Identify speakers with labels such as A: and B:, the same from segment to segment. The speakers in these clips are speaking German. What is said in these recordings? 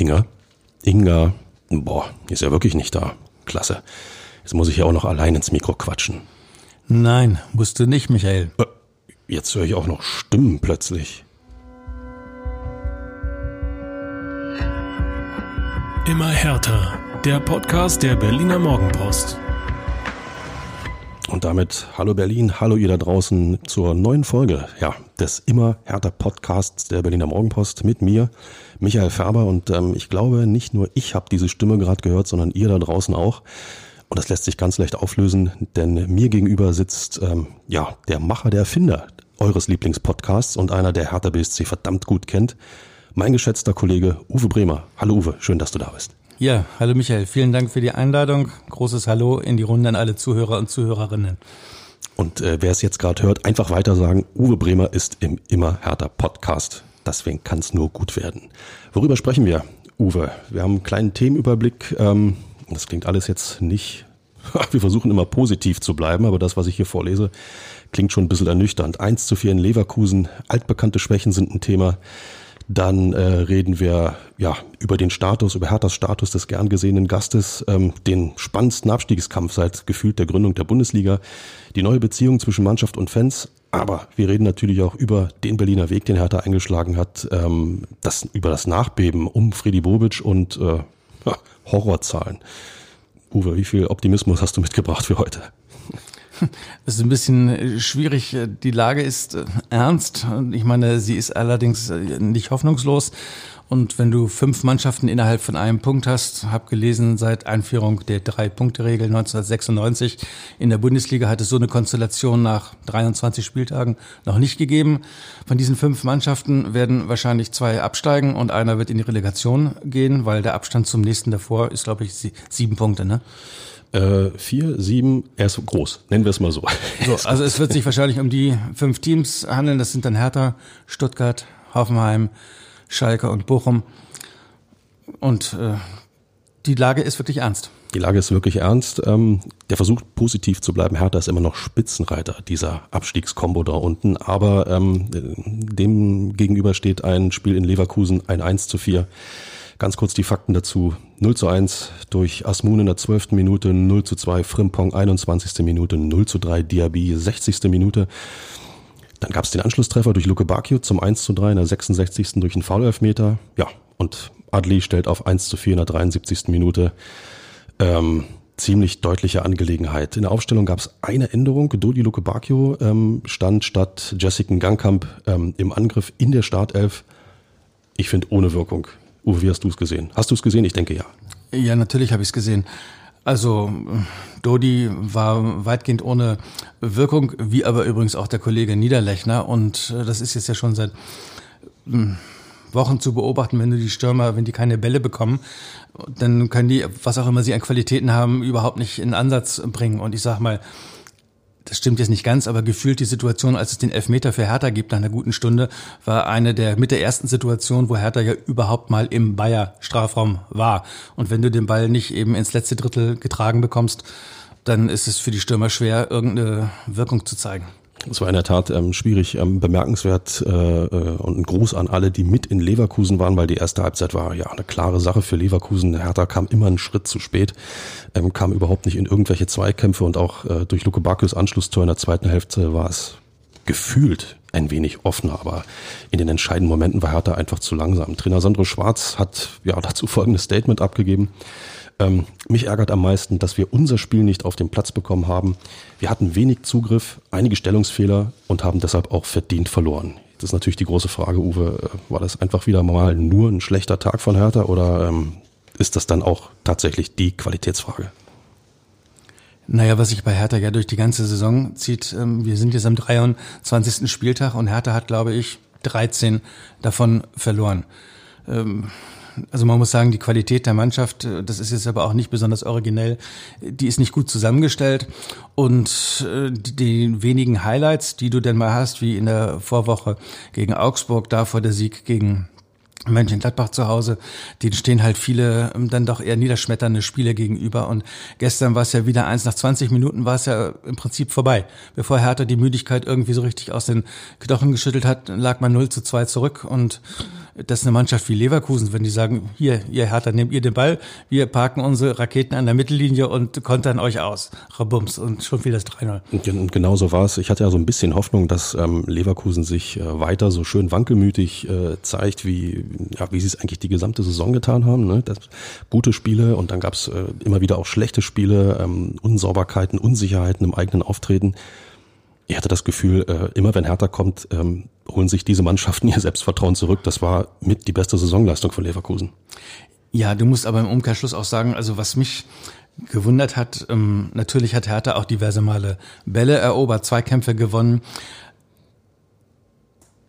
A: Inga? Inga, boah, ist ja wirklich nicht da. Klasse. Jetzt muss ich ja auch noch allein ins Mikro quatschen.
B: Nein, musst du nicht, Michael.
A: Äh, jetzt höre ich auch noch Stimmen plötzlich.
C: Immer härter. Der Podcast der Berliner Morgenpost.
A: Und damit hallo Berlin, hallo ihr da draußen zur neuen Folge, ja, des immer härter Podcasts der Berliner Morgenpost mit mir, Michael Färber. Und ähm, ich glaube, nicht nur ich habe diese Stimme gerade gehört, sondern ihr da draußen auch. Und das lässt sich ganz leicht auflösen, denn mir gegenüber sitzt ähm, ja der Macher, der Erfinder eures Lieblingspodcasts und einer, der Hertha BSC verdammt gut kennt, mein geschätzter Kollege Uwe Bremer. Hallo Uwe, schön, dass du da bist.
B: Ja, hallo Michael, vielen Dank für die Einladung. Großes Hallo in die Runde an alle Zuhörer und Zuhörerinnen.
A: Und äh, wer es jetzt gerade hört, einfach weiter sagen, Uwe Bremer ist im Immer härter Podcast. Deswegen kann es nur gut werden. Worüber sprechen wir, Uwe? Wir haben einen kleinen Themenüberblick. Ähm, das klingt alles jetzt nicht. Wir versuchen immer positiv zu bleiben, aber das, was ich hier vorlese, klingt schon ein bisschen ernüchternd. Eins zu vier in Leverkusen, altbekannte Schwächen sind ein Thema. Dann äh, reden wir ja über den Status, über Herthas Status des gern gesehenen Gastes, ähm, den spannendsten Abstiegskampf seit gefühlt der Gründung der Bundesliga, die neue Beziehung zwischen Mannschaft und Fans. Aber wir reden natürlich auch über den Berliner Weg, den Hertha eingeschlagen hat, ähm, das, über das Nachbeben um Freddy Bobic und äh, Horrorzahlen. Uwe, wie viel Optimismus hast du mitgebracht für heute?
B: Es ist ein bisschen schwierig. Die Lage ist äh, ernst. Ich meine, sie ist allerdings äh, nicht hoffnungslos. Und wenn du fünf Mannschaften innerhalb von einem Punkt hast, habe gelesen, seit Einführung der Drei-Punkte-Regel 1996 in der Bundesliga hat es so eine Konstellation nach 23 Spieltagen noch nicht gegeben. Von diesen fünf Mannschaften werden wahrscheinlich zwei absteigen und einer wird in die Relegation gehen, weil der Abstand zum nächsten davor ist, glaube ich, sieben Punkte. Ne?
A: Äh, vier, sieben, er ist groß, nennen wir es mal so.
B: so. Also es wird sich wahrscheinlich um die fünf Teams handeln. Das sind dann Hertha, Stuttgart, Hoffenheim, Schalke und Bochum. Und äh, die Lage ist wirklich ernst.
A: Die Lage ist wirklich ernst. Ähm, der versucht positiv zu bleiben. Hertha ist immer noch Spitzenreiter dieser Abstiegskombo da unten. Aber ähm, dem gegenüber steht ein Spiel in Leverkusen, ein 1 zu 4. Ganz kurz die Fakten dazu. 0 zu 1 durch Asmun in der 12. Minute, 0 zu 2 Frimpong 21. Minute, 0 zu 3 Diaby 60. Minute. Dann gab es den Anschlusstreffer durch Luke Bakio zum 1 zu 3 in der 66. durch einen Foul-Elfmeter. Ja, und Adli stellt auf 1 zu 4 in der 73. Minute. Ähm, ziemlich deutliche Angelegenheit. In der Aufstellung gab es eine Änderung. Dodi Luke Bakio ähm, stand statt Jessica Gangkamp ähm, im Angriff in der Startelf. Ich finde ohne Wirkung. Uwe, wie hast du es gesehen? Hast du es gesehen? Ich denke ja.
B: Ja, natürlich habe ich es gesehen. Also Dodi war weitgehend ohne Wirkung, wie aber übrigens auch der Kollege Niederlechner. Und äh, das ist jetzt ja schon seit hm, Wochen zu beobachten, wenn du die Stürmer, wenn die keine Bälle bekommen, dann können die, was auch immer sie an Qualitäten haben, überhaupt nicht in Ansatz bringen. Und ich sag mal, das stimmt jetzt nicht ganz, aber gefühlt die Situation, als es den Elfmeter für Hertha gibt nach einer guten Stunde, war eine der mit der ersten Situation, wo Hertha ja überhaupt mal im Bayer Strafraum war. Und wenn du den Ball nicht eben ins letzte Drittel getragen bekommst, dann ist es für die Stürmer schwer, irgendeine Wirkung zu zeigen.
A: Es war in der Tat ähm, schwierig, ähm, bemerkenswert äh, äh, und ein Gruß an alle, die mit in Leverkusen waren, weil die erste Halbzeit war ja eine klare Sache für Leverkusen. Hertha kam immer einen Schritt zu spät, ähm, kam überhaupt nicht in irgendwelche Zweikämpfe und auch äh, durch Luke Bakius Anschlusstor in der zweiten Hälfte war es gefühlt ein wenig offener, aber in den entscheidenden Momenten war Hertha einfach zu langsam. Trainer Sandro Schwarz hat ja dazu folgendes Statement abgegeben. Ähm, mich ärgert am meisten, dass wir unser Spiel nicht auf den Platz bekommen haben. Wir hatten wenig Zugriff, einige Stellungsfehler und haben deshalb auch verdient verloren. Das ist natürlich die große Frage, Uwe. Äh, war das einfach wieder mal nur ein schlechter Tag von Hertha oder ähm, ist das dann auch tatsächlich die Qualitätsfrage?
B: Naja, was sich bei Hertha ja durch die ganze Saison zieht, ähm, wir sind jetzt am 23. Spieltag und Hertha hat, glaube ich, 13 davon verloren. Ähm, also man muss sagen, die Qualität der Mannschaft, äh, das ist jetzt aber auch nicht besonders originell, die ist nicht gut zusammengestellt. Und äh, die wenigen Highlights, die du denn mal hast, wie in der Vorwoche gegen Augsburg, davor der Sieg gegen Mönchengladbach zu Hause, denen stehen halt viele ähm, dann doch eher niederschmetternde Spiele gegenüber. Und gestern war es ja wieder eins, nach 20 Minuten war es ja im Prinzip vorbei. Bevor Hertha die Müdigkeit irgendwie so richtig aus den Knochen geschüttelt hat, lag man 0 zu 2 zurück. Und das ist eine Mannschaft wie Leverkusen, wenn die sagen, hier, ihr Hertha, nehmt ihr den Ball, wir parken unsere Raketen an der Mittellinie und kontern euch aus. Rabums und schon wieder das 3-0.
A: Und genau so war es. Ich hatte ja so ein bisschen Hoffnung, dass ähm, Leverkusen sich äh, weiter so schön wankelmütig äh, zeigt, wie, ja, wie sie es eigentlich die gesamte Saison getan haben. Ne? Das, gute Spiele und dann gab es äh, immer wieder auch schlechte Spiele, ähm, Unsauberkeiten, Unsicherheiten im eigenen Auftreten ich hatte das Gefühl, äh, immer wenn Hertha kommt, ähm, holen sich diese Mannschaften ihr Selbstvertrauen zurück. Das war mit die beste Saisonleistung von Leverkusen.
B: Ja, du musst aber im Umkehrschluss auch sagen, also was mich gewundert hat, ähm, natürlich hat Hertha auch diverse Male Bälle erobert, Zweikämpfe gewonnen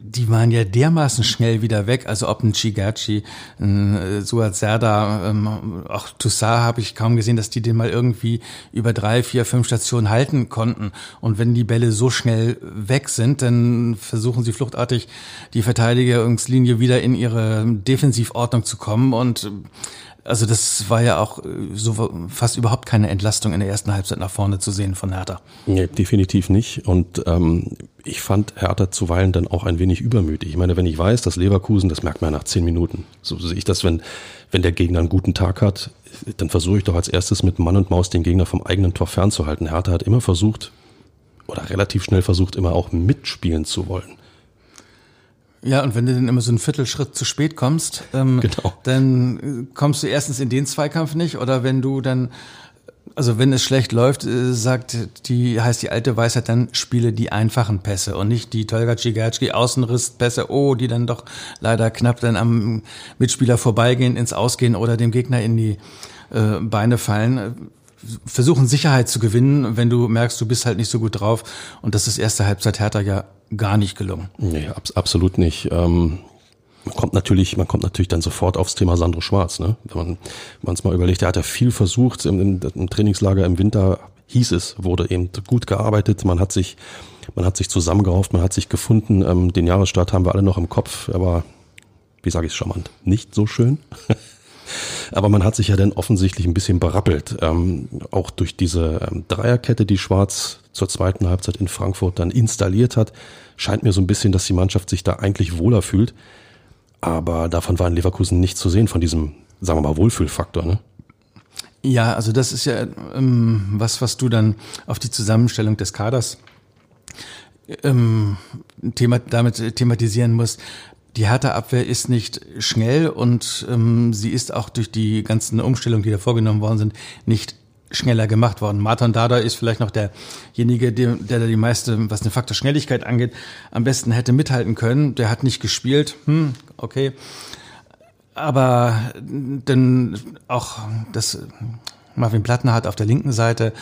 B: die waren ja dermaßen schnell wieder weg. Also ob ein Chigachi, ein äh, Suat Serda, ähm, auch Toussaint habe ich kaum gesehen, dass die den mal irgendwie über drei, vier, fünf Stationen halten konnten. Und wenn die Bälle so schnell weg sind, dann versuchen sie fluchtartig die Verteidigungslinie wieder in ihre Defensivordnung zu kommen und also das war ja auch äh, so fast überhaupt keine Entlastung in der ersten Halbzeit nach vorne zu sehen von Hertha.
A: Nee, definitiv nicht. Und ähm, ich fand Hertha zuweilen dann auch ein wenig übermütig. Ich meine, wenn ich weiß, dass Leverkusen, das merkt man nach zehn Minuten. So sehe ich das, wenn, wenn der Gegner einen guten Tag hat, dann versuche ich doch als erstes mit Mann und Maus den Gegner vom eigenen Tor fernzuhalten. Hertha hat immer versucht, oder relativ schnell versucht, immer auch mitspielen zu wollen.
B: Ja, und wenn du dann immer so einen Viertelschritt zu spät kommst, ähm, genau. dann äh, kommst du erstens in den Zweikampf nicht oder wenn du dann, also wenn es schlecht läuft, äh, sagt die, heißt die alte Weisheit, dann spiele die einfachen Pässe und nicht die Tolga Cigatschki Außenrisspässe, oh, die dann doch leider knapp dann am Mitspieler vorbeigehen, ins Ausgehen oder dem Gegner in die äh, Beine fallen versuchen Sicherheit zu gewinnen, wenn du merkst, du bist halt nicht so gut drauf. Und das ist erste Halbzeit Hertha ja gar nicht gelungen.
A: Nee, ab, absolut nicht. Ähm, man kommt natürlich, man kommt natürlich dann sofort aufs Thema Sandro Schwarz. Ne? Wenn man es mal überlegt, er hat ja viel versucht im, im, Trainingslager im Winter hieß es, wurde eben gut gearbeitet, man hat sich, man hat sich zusammengerauft, man hat sich gefunden. Ähm, den Jahresstart haben wir alle noch im Kopf, aber wie sage ich es charmant, nicht so schön. Aber man hat sich ja dann offensichtlich ein bisschen berappelt. Ähm, auch durch diese ähm, Dreierkette, die Schwarz zur zweiten Halbzeit in Frankfurt dann installiert hat, scheint mir so ein bisschen, dass die Mannschaft sich da eigentlich wohler fühlt. Aber davon war in Leverkusen nichts zu sehen, von diesem, sagen wir mal, Wohlfühlfaktor. Ne?
B: Ja, also das ist ja ähm, was, was du dann auf die Zusammenstellung des Kaders ähm, Thema, damit thematisieren musst. Die Hertha-Abwehr ist nicht schnell und ähm, sie ist auch durch die ganzen Umstellungen, die da vorgenommen worden sind, nicht schneller gemacht worden. Martin Dada ist vielleicht noch derjenige, der, der da die meiste, was den Faktor Schnelligkeit angeht, am besten hätte mithalten können. Der hat nicht gespielt. Hm, okay. Aber denn auch das Marvin Plattner hat auf der linken Seite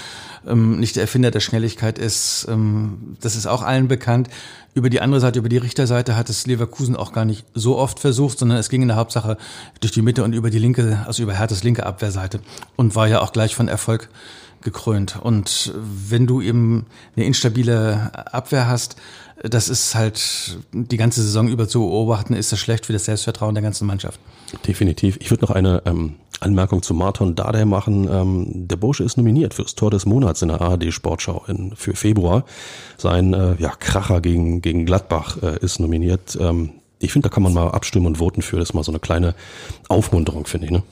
B: ähm, nicht der Erfinder der Schnelligkeit ist. Ähm, das ist auch allen bekannt. Über die andere Seite, über die Richterseite hat es Leverkusen auch gar nicht so oft versucht, sondern es ging in der Hauptsache durch die Mitte und über die linke, also über Herthas linke Abwehrseite und war ja auch gleich von Erfolg gekrönt. Und wenn du eben eine instabile Abwehr hast, das ist halt die ganze Saison über zu beobachten, ist das schlecht für das Selbstvertrauen der ganzen Mannschaft.
A: Definitiv. Ich würde noch eine ähm, Anmerkung zu Martin Dardai machen. Ähm, der Bursche ist nominiert fürs Tor des Monats in der ARD Sportschau in, für Februar. Sein äh, ja, Kracher gegen, gegen Gladbach äh, ist nominiert. Ähm, ich finde, da kann man mal abstimmen und voten für. Das ist mal so eine kleine Aufmunterung, finde ich. Ne?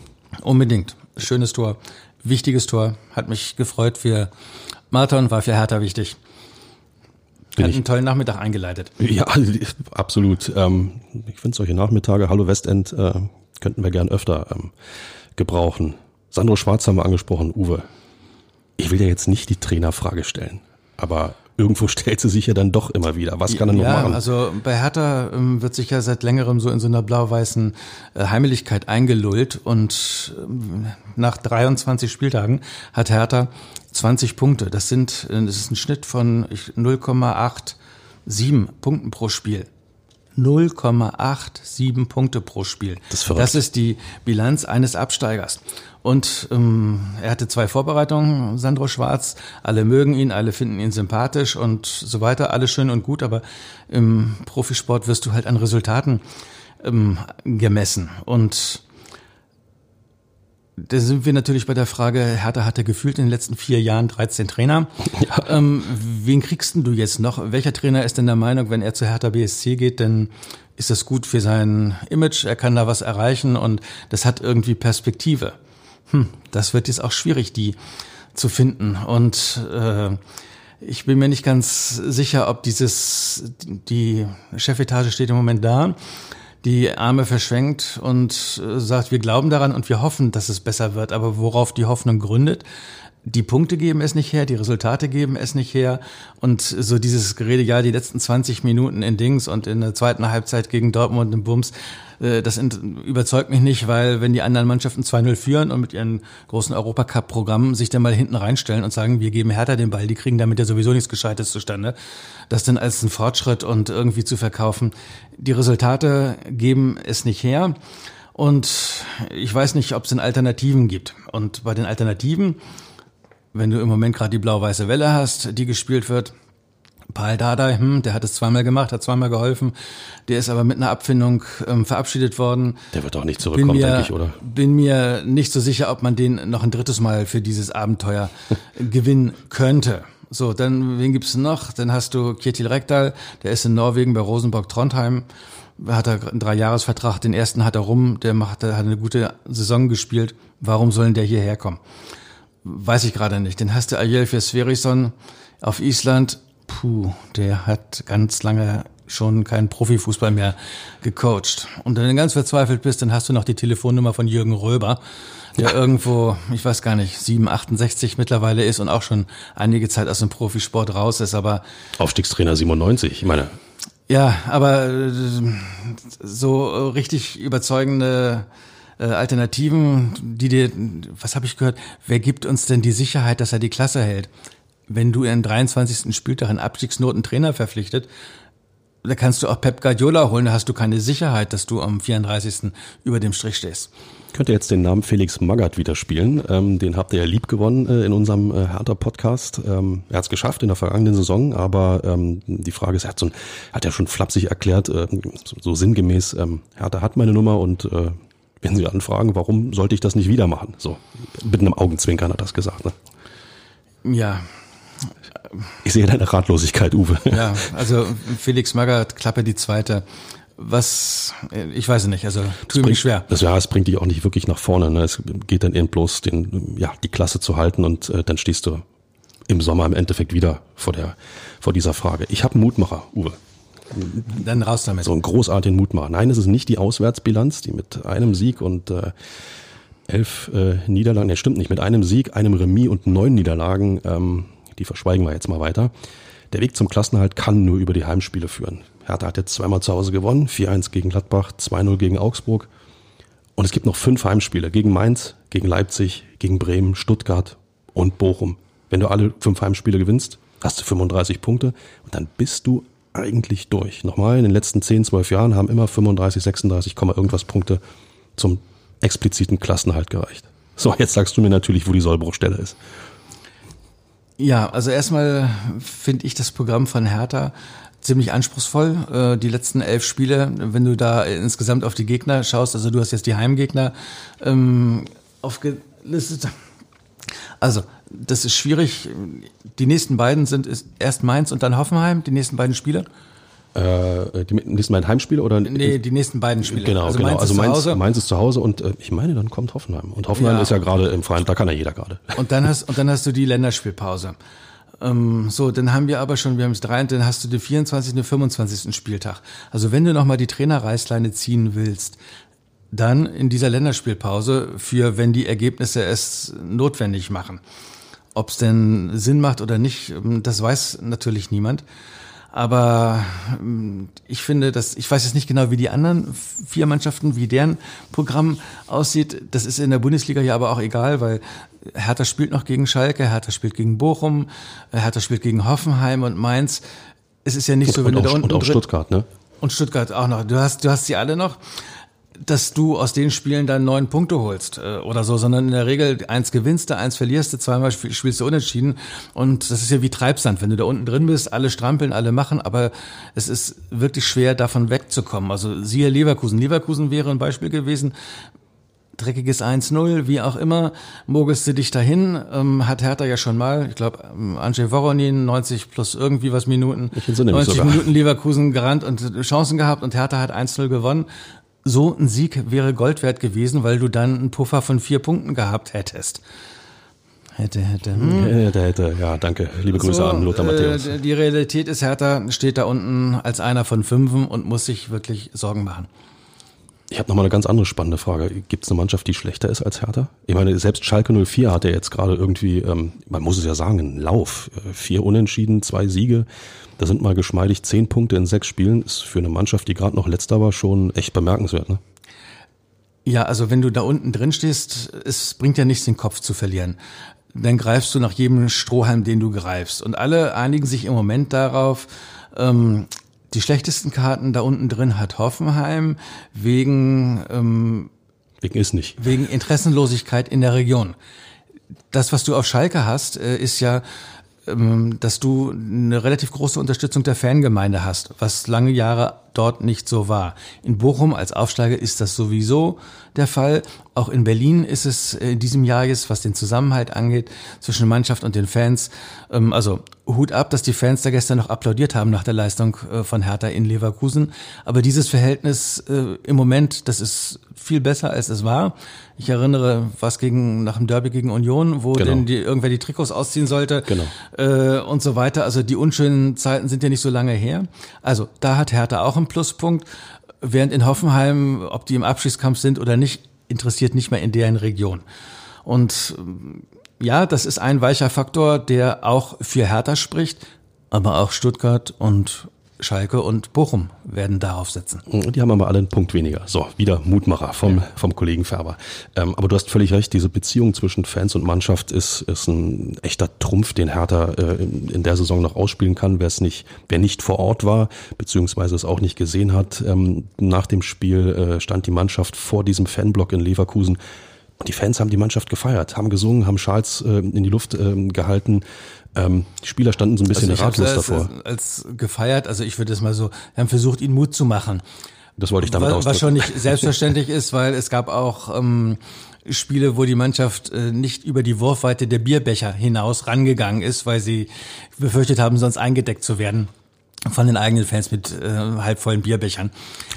B: Unbedingt. Schönes Tor. Wichtiges Tor. Hat mich gefreut für Martin, war für Hertha wichtig. Bin Hat einen tollen Nachmittag eingeleitet.
A: Ja, absolut. Ähm, ich finde solche Nachmittage, Hallo Westend, äh, könnten wir gern öfter ähm, gebrauchen. Sandro Schwarz haben wir angesprochen, Uwe. Ich will ja jetzt nicht die Trainerfrage stellen, aber irgendwo stellt sie sich ja dann doch immer wieder. Was kann er ja, noch machen?
B: Also bei Hertha ähm, wird sich ja seit längerem so in so einer blau-weißen äh, Heimeligkeit eingelullt und ähm, nach 23 Spieltagen hat Hertha 20 Punkte. Das sind, äh, das ist ein Schnitt von 0,87 Punkten pro Spiel. 0,87 Punkte pro Spiel. Das ist, das ist die Bilanz eines Absteigers. Und ähm, er hatte zwei Vorbereitungen, Sandro Schwarz. Alle mögen ihn, alle finden ihn sympathisch und so weiter. Alles schön und gut, aber im Profisport wirst du halt an Resultaten ähm, gemessen. Und da sind wir natürlich bei der Frage, Hertha hatte gefühlt in den letzten vier Jahren 13 Trainer. Ja. Ähm, wen kriegst denn du jetzt noch? Welcher Trainer ist denn der Meinung, wenn er zu Hertha BSC geht, denn ist das gut für sein Image? Er kann da was erreichen und das hat irgendwie Perspektive. Hm, das wird jetzt auch schwierig, die zu finden. Und äh, ich bin mir nicht ganz sicher, ob dieses, die Chefetage steht im Moment da die Arme verschwenkt und äh, sagt, wir glauben daran und wir hoffen, dass es besser wird. Aber worauf die Hoffnung gründet, die Punkte geben es nicht her, die Resultate geben es nicht her. Und so dieses Gerede, ja, die letzten 20 Minuten in Dings und in der zweiten Halbzeit gegen Dortmund im Bums, äh, das überzeugt mich nicht, weil wenn die anderen Mannschaften 2-0 führen und mit ihren großen Europacup-Programmen sich dann mal hinten reinstellen und sagen, wir geben Hertha den Ball, die kriegen damit ja sowieso nichts Gescheites zustande, das dann als ein Fortschritt und irgendwie zu verkaufen. Die Resultate geben es nicht her. Und ich weiß nicht, ob es denn Alternativen gibt. Und bei den Alternativen, wenn du im Moment gerade die blau-weiße Welle hast, die gespielt wird, Paul Dardai, hm, der hat es zweimal gemacht, hat zweimal geholfen. Der ist aber mit einer Abfindung ähm, verabschiedet worden.
A: Der wird auch nicht zurückkommen, mir, denke ich, oder?
B: Bin mir nicht so sicher, ob man den noch ein drittes Mal für dieses Abenteuer gewinnen könnte. So, dann, wen gibt's noch? Dann hast du Kjetil Rekdal, der ist in Norwegen bei Rosenborg Trondheim. Hat er einen Dreijahresvertrag, den ersten hat er rum, der macht, der hat eine gute Saison gespielt. Warum sollen der hierher kommen? Weiß ich gerade nicht. Den hast du Ajelfir Sverison auf Island, puh, der hat ganz lange schon keinen Profifußball mehr gecoacht. Und wenn du ganz verzweifelt bist, dann hast du noch die Telefonnummer von Jürgen Röber, der ja. irgendwo, ich weiß gar nicht, 7, 68 mittlerweile ist und auch schon einige Zeit aus dem Profisport raus ist, aber.
A: Aufstiegstrainer 97, ich meine.
B: Ja, aber äh, so richtig überzeugende äh, Alternativen, die dir, was habe ich gehört, wer gibt uns denn die Sicherheit, dass er die Klasse hält? wenn du in 23. Spieltag einen Abstiegsnoten Trainer verpflichtet, da kannst du auch Pep Guardiola holen, da hast du keine Sicherheit, dass du am 34. über dem Strich stehst.
A: Könnt ihr jetzt den Namen Felix Magath wieder spielen? Ähm, den habt ihr ja lieb gewonnen äh, in unserem äh, Hertha-Podcast. Ähm, er hat es geschafft in der vergangenen Saison, aber ähm, die Frage ist, er hat, so ein, hat ja schon flapsig erklärt, äh, so, so sinngemäß, ähm, Hertha hat meine Nummer und äh, wenn Sie anfragen, warum sollte ich das nicht wieder machen? So, mit einem Augenzwinkern hat das gesagt. Ne?
B: Ja,
A: ich sehe deine Ratlosigkeit, Uwe.
B: Ja, also Felix Magath, Klappe die zweite. Was, ich weiß nicht, also tut mir schwer.
A: Das, ja, es bringt dich auch nicht wirklich nach vorne. Ne? Es geht dann eben bloß, den, ja, die Klasse zu halten und äh, dann stehst du im Sommer im Endeffekt wieder vor, der, vor dieser Frage. Ich habe einen Mutmacher, Uwe.
B: Dann raus damit.
A: So einen großartigen Mutmacher. Nein, es ist nicht die Auswärtsbilanz, die mit einem Sieg und äh, elf äh, Niederlagen, ne, stimmt nicht, mit einem Sieg, einem Remis und neun Niederlagen ähm, die verschweigen wir jetzt mal weiter. Der Weg zum Klassenhalt kann nur über die Heimspiele führen. Hertha hat jetzt zweimal zu Hause gewonnen, 4-1 gegen Gladbach, 2-0 gegen Augsburg. Und es gibt noch fünf Heimspiele gegen Mainz, gegen Leipzig, gegen Bremen, Stuttgart und Bochum. Wenn du alle fünf Heimspiele gewinnst, hast du 35 Punkte und dann bist du eigentlich durch. Nochmal, in den letzten 10, 12 Jahren haben immer 35, 36, irgendwas Punkte zum expliziten Klassenhalt gereicht. So, jetzt sagst du mir natürlich, wo die Sollbruchstelle ist.
B: Ja, also erstmal finde ich das Programm von Hertha ziemlich anspruchsvoll. Äh, die letzten elf Spiele, wenn du da insgesamt auf die Gegner schaust, also du hast jetzt die Heimgegner ähm, aufgelistet. Also, das ist schwierig. Die nächsten beiden sind erst Mainz und dann Hoffenheim, die nächsten beiden Spiele.
A: Äh, die nächsten beiden Heimspiele oder?
B: Nee, die nächsten beiden Spiele.
A: Genau, also genau. Mainz also Mainz, ist Mainz ist zu Hause und äh, ich meine, dann kommt Hoffenheim. Und Hoffenheim ja. ist ja gerade im Freien, da kann ja jeder gerade.
B: Und dann hast, und dann hast du die Länderspielpause. Ähm, so, dann haben wir aber schon, wir haben es drei, dann hast du den 24. und den 25. Spieltag. Also wenn du nochmal die Trainerreißleine ziehen willst, dann in dieser Länderspielpause für, wenn die Ergebnisse es notwendig machen. Ob es denn Sinn macht oder nicht, das weiß natürlich niemand. Aber ähm, ich finde, dass ich weiß jetzt nicht genau, wie die anderen vier Mannschaften, wie deren Programm aussieht. Das ist in der Bundesliga ja aber auch egal, weil Hertha spielt noch gegen Schalke, Hertha spielt gegen Bochum, Hertha spielt gegen Hoffenheim und Mainz. Es ist ja nicht so, wenn
A: und
B: du
A: auch,
B: da unten
A: und auch Stuttgart, ne?
B: Und Stuttgart auch noch. Du hast, du hast sie alle noch. Dass du aus den Spielen dann neun Punkte holst äh, oder so, sondern in der Regel eins gewinnst du, eins verlierst du, zweimal spielst du unentschieden. Und das ist ja wie Treibsand, wenn du da unten drin bist, alle strampeln, alle machen, aber es ist wirklich schwer davon wegzukommen. Also siehe Leverkusen. Leverkusen wäre ein Beispiel gewesen, dreckiges 1-0, wie auch immer, mogelst du dich dahin, ähm, hat Hertha ja schon mal, ich glaube, ähm, Andrzej Voronin, 90 plus irgendwie was Minuten, 90 Minuten Leverkusen gerannt und Chancen gehabt und Hertha hat 1-0 gewonnen so ein Sieg wäre Gold wert gewesen, weil du dann einen Puffer von vier Punkten gehabt hättest.
A: Hätte, hätte. Hm. Hätte, hätte. Ja, danke. Liebe Grüße so, an Lothar äh, Matthäus.
B: Die Realität ist, Hertha steht da unten als einer von fünfen und muss sich wirklich Sorgen machen.
A: Ich habe nochmal eine ganz andere spannende Frage. Gibt es eine Mannschaft, die schlechter ist als Hertha? Ich meine, selbst Schalke 04 hat ja jetzt gerade irgendwie, ähm, man muss es ja sagen, einen Lauf. Äh, vier Unentschieden, zwei Siege. Da sind mal geschmeidig zehn Punkte in sechs Spielen. Ist für eine Mannschaft, die gerade noch letzter war, schon echt bemerkenswert, ne?
B: Ja, also wenn du da unten drin stehst, es bringt ja nichts, den Kopf zu verlieren. Dann greifst du nach jedem Strohhalm, den du greifst. Und alle einigen sich im Moment darauf, ähm, die schlechtesten Karten da unten drin hat Hoffenheim wegen ähm,
A: wegen ist nicht
B: wegen Interessenlosigkeit in der Region. Das, was du auf Schalke hast, äh, ist ja dass du eine relativ große Unterstützung der Fangemeinde hast, was lange Jahre dort nicht so war. In Bochum als Aufsteiger ist das sowieso der Fall. Auch in Berlin ist es in diesem Jahr jetzt, was den Zusammenhalt angeht, zwischen Mannschaft und den Fans. Ähm, also Hut ab, dass die Fans da gestern noch applaudiert haben nach der Leistung äh, von Hertha in Leverkusen. Aber dieses Verhältnis äh, im Moment, das ist viel besser, als es war. Ich erinnere, was gegen nach dem Derby gegen Union, wo genau. denn die, irgendwer die Trikots ausziehen sollte genau. äh, und so weiter. Also die unschönen Zeiten sind ja nicht so lange her. Also da hat Hertha auch einen Pluspunkt, während in Hoffenheim, ob die im Abschiedskampf sind oder nicht, interessiert nicht mehr in deren Region. Und ja, das ist ein weicher Faktor, der auch für Hertha spricht, aber auch Stuttgart und Schalke und Bochum werden darauf setzen.
A: Die haben aber alle einen Punkt weniger. So, wieder Mutmacher vom, ja. vom Kollegen Färber. Ähm, aber du hast völlig recht, diese Beziehung zwischen Fans und Mannschaft ist, ist ein echter Trumpf, den Hertha äh, in, in, der Saison noch ausspielen kann. Wer es nicht, wer nicht vor Ort war, beziehungsweise es auch nicht gesehen hat, ähm, nach dem Spiel äh, stand die Mannschaft vor diesem Fanblock in Leverkusen und die Fans haben die Mannschaft gefeiert, haben gesungen, haben Schals äh, in die Luft äh, gehalten. Ähm, die Spieler standen so ein bisschen also ratlos davor.
B: Als, als gefeiert, also ich würde es mal so, wir haben versucht, ihnen Mut zu machen.
A: Das wollte ich damit
B: was, was schon nicht selbstverständlich ist, weil es gab auch ähm, Spiele, wo die Mannschaft äh, nicht über die Wurfweite der Bierbecher hinaus rangegangen ist, weil sie befürchtet haben, sonst eingedeckt zu werden von den eigenen Fans mit äh, halbvollen Bierbechern.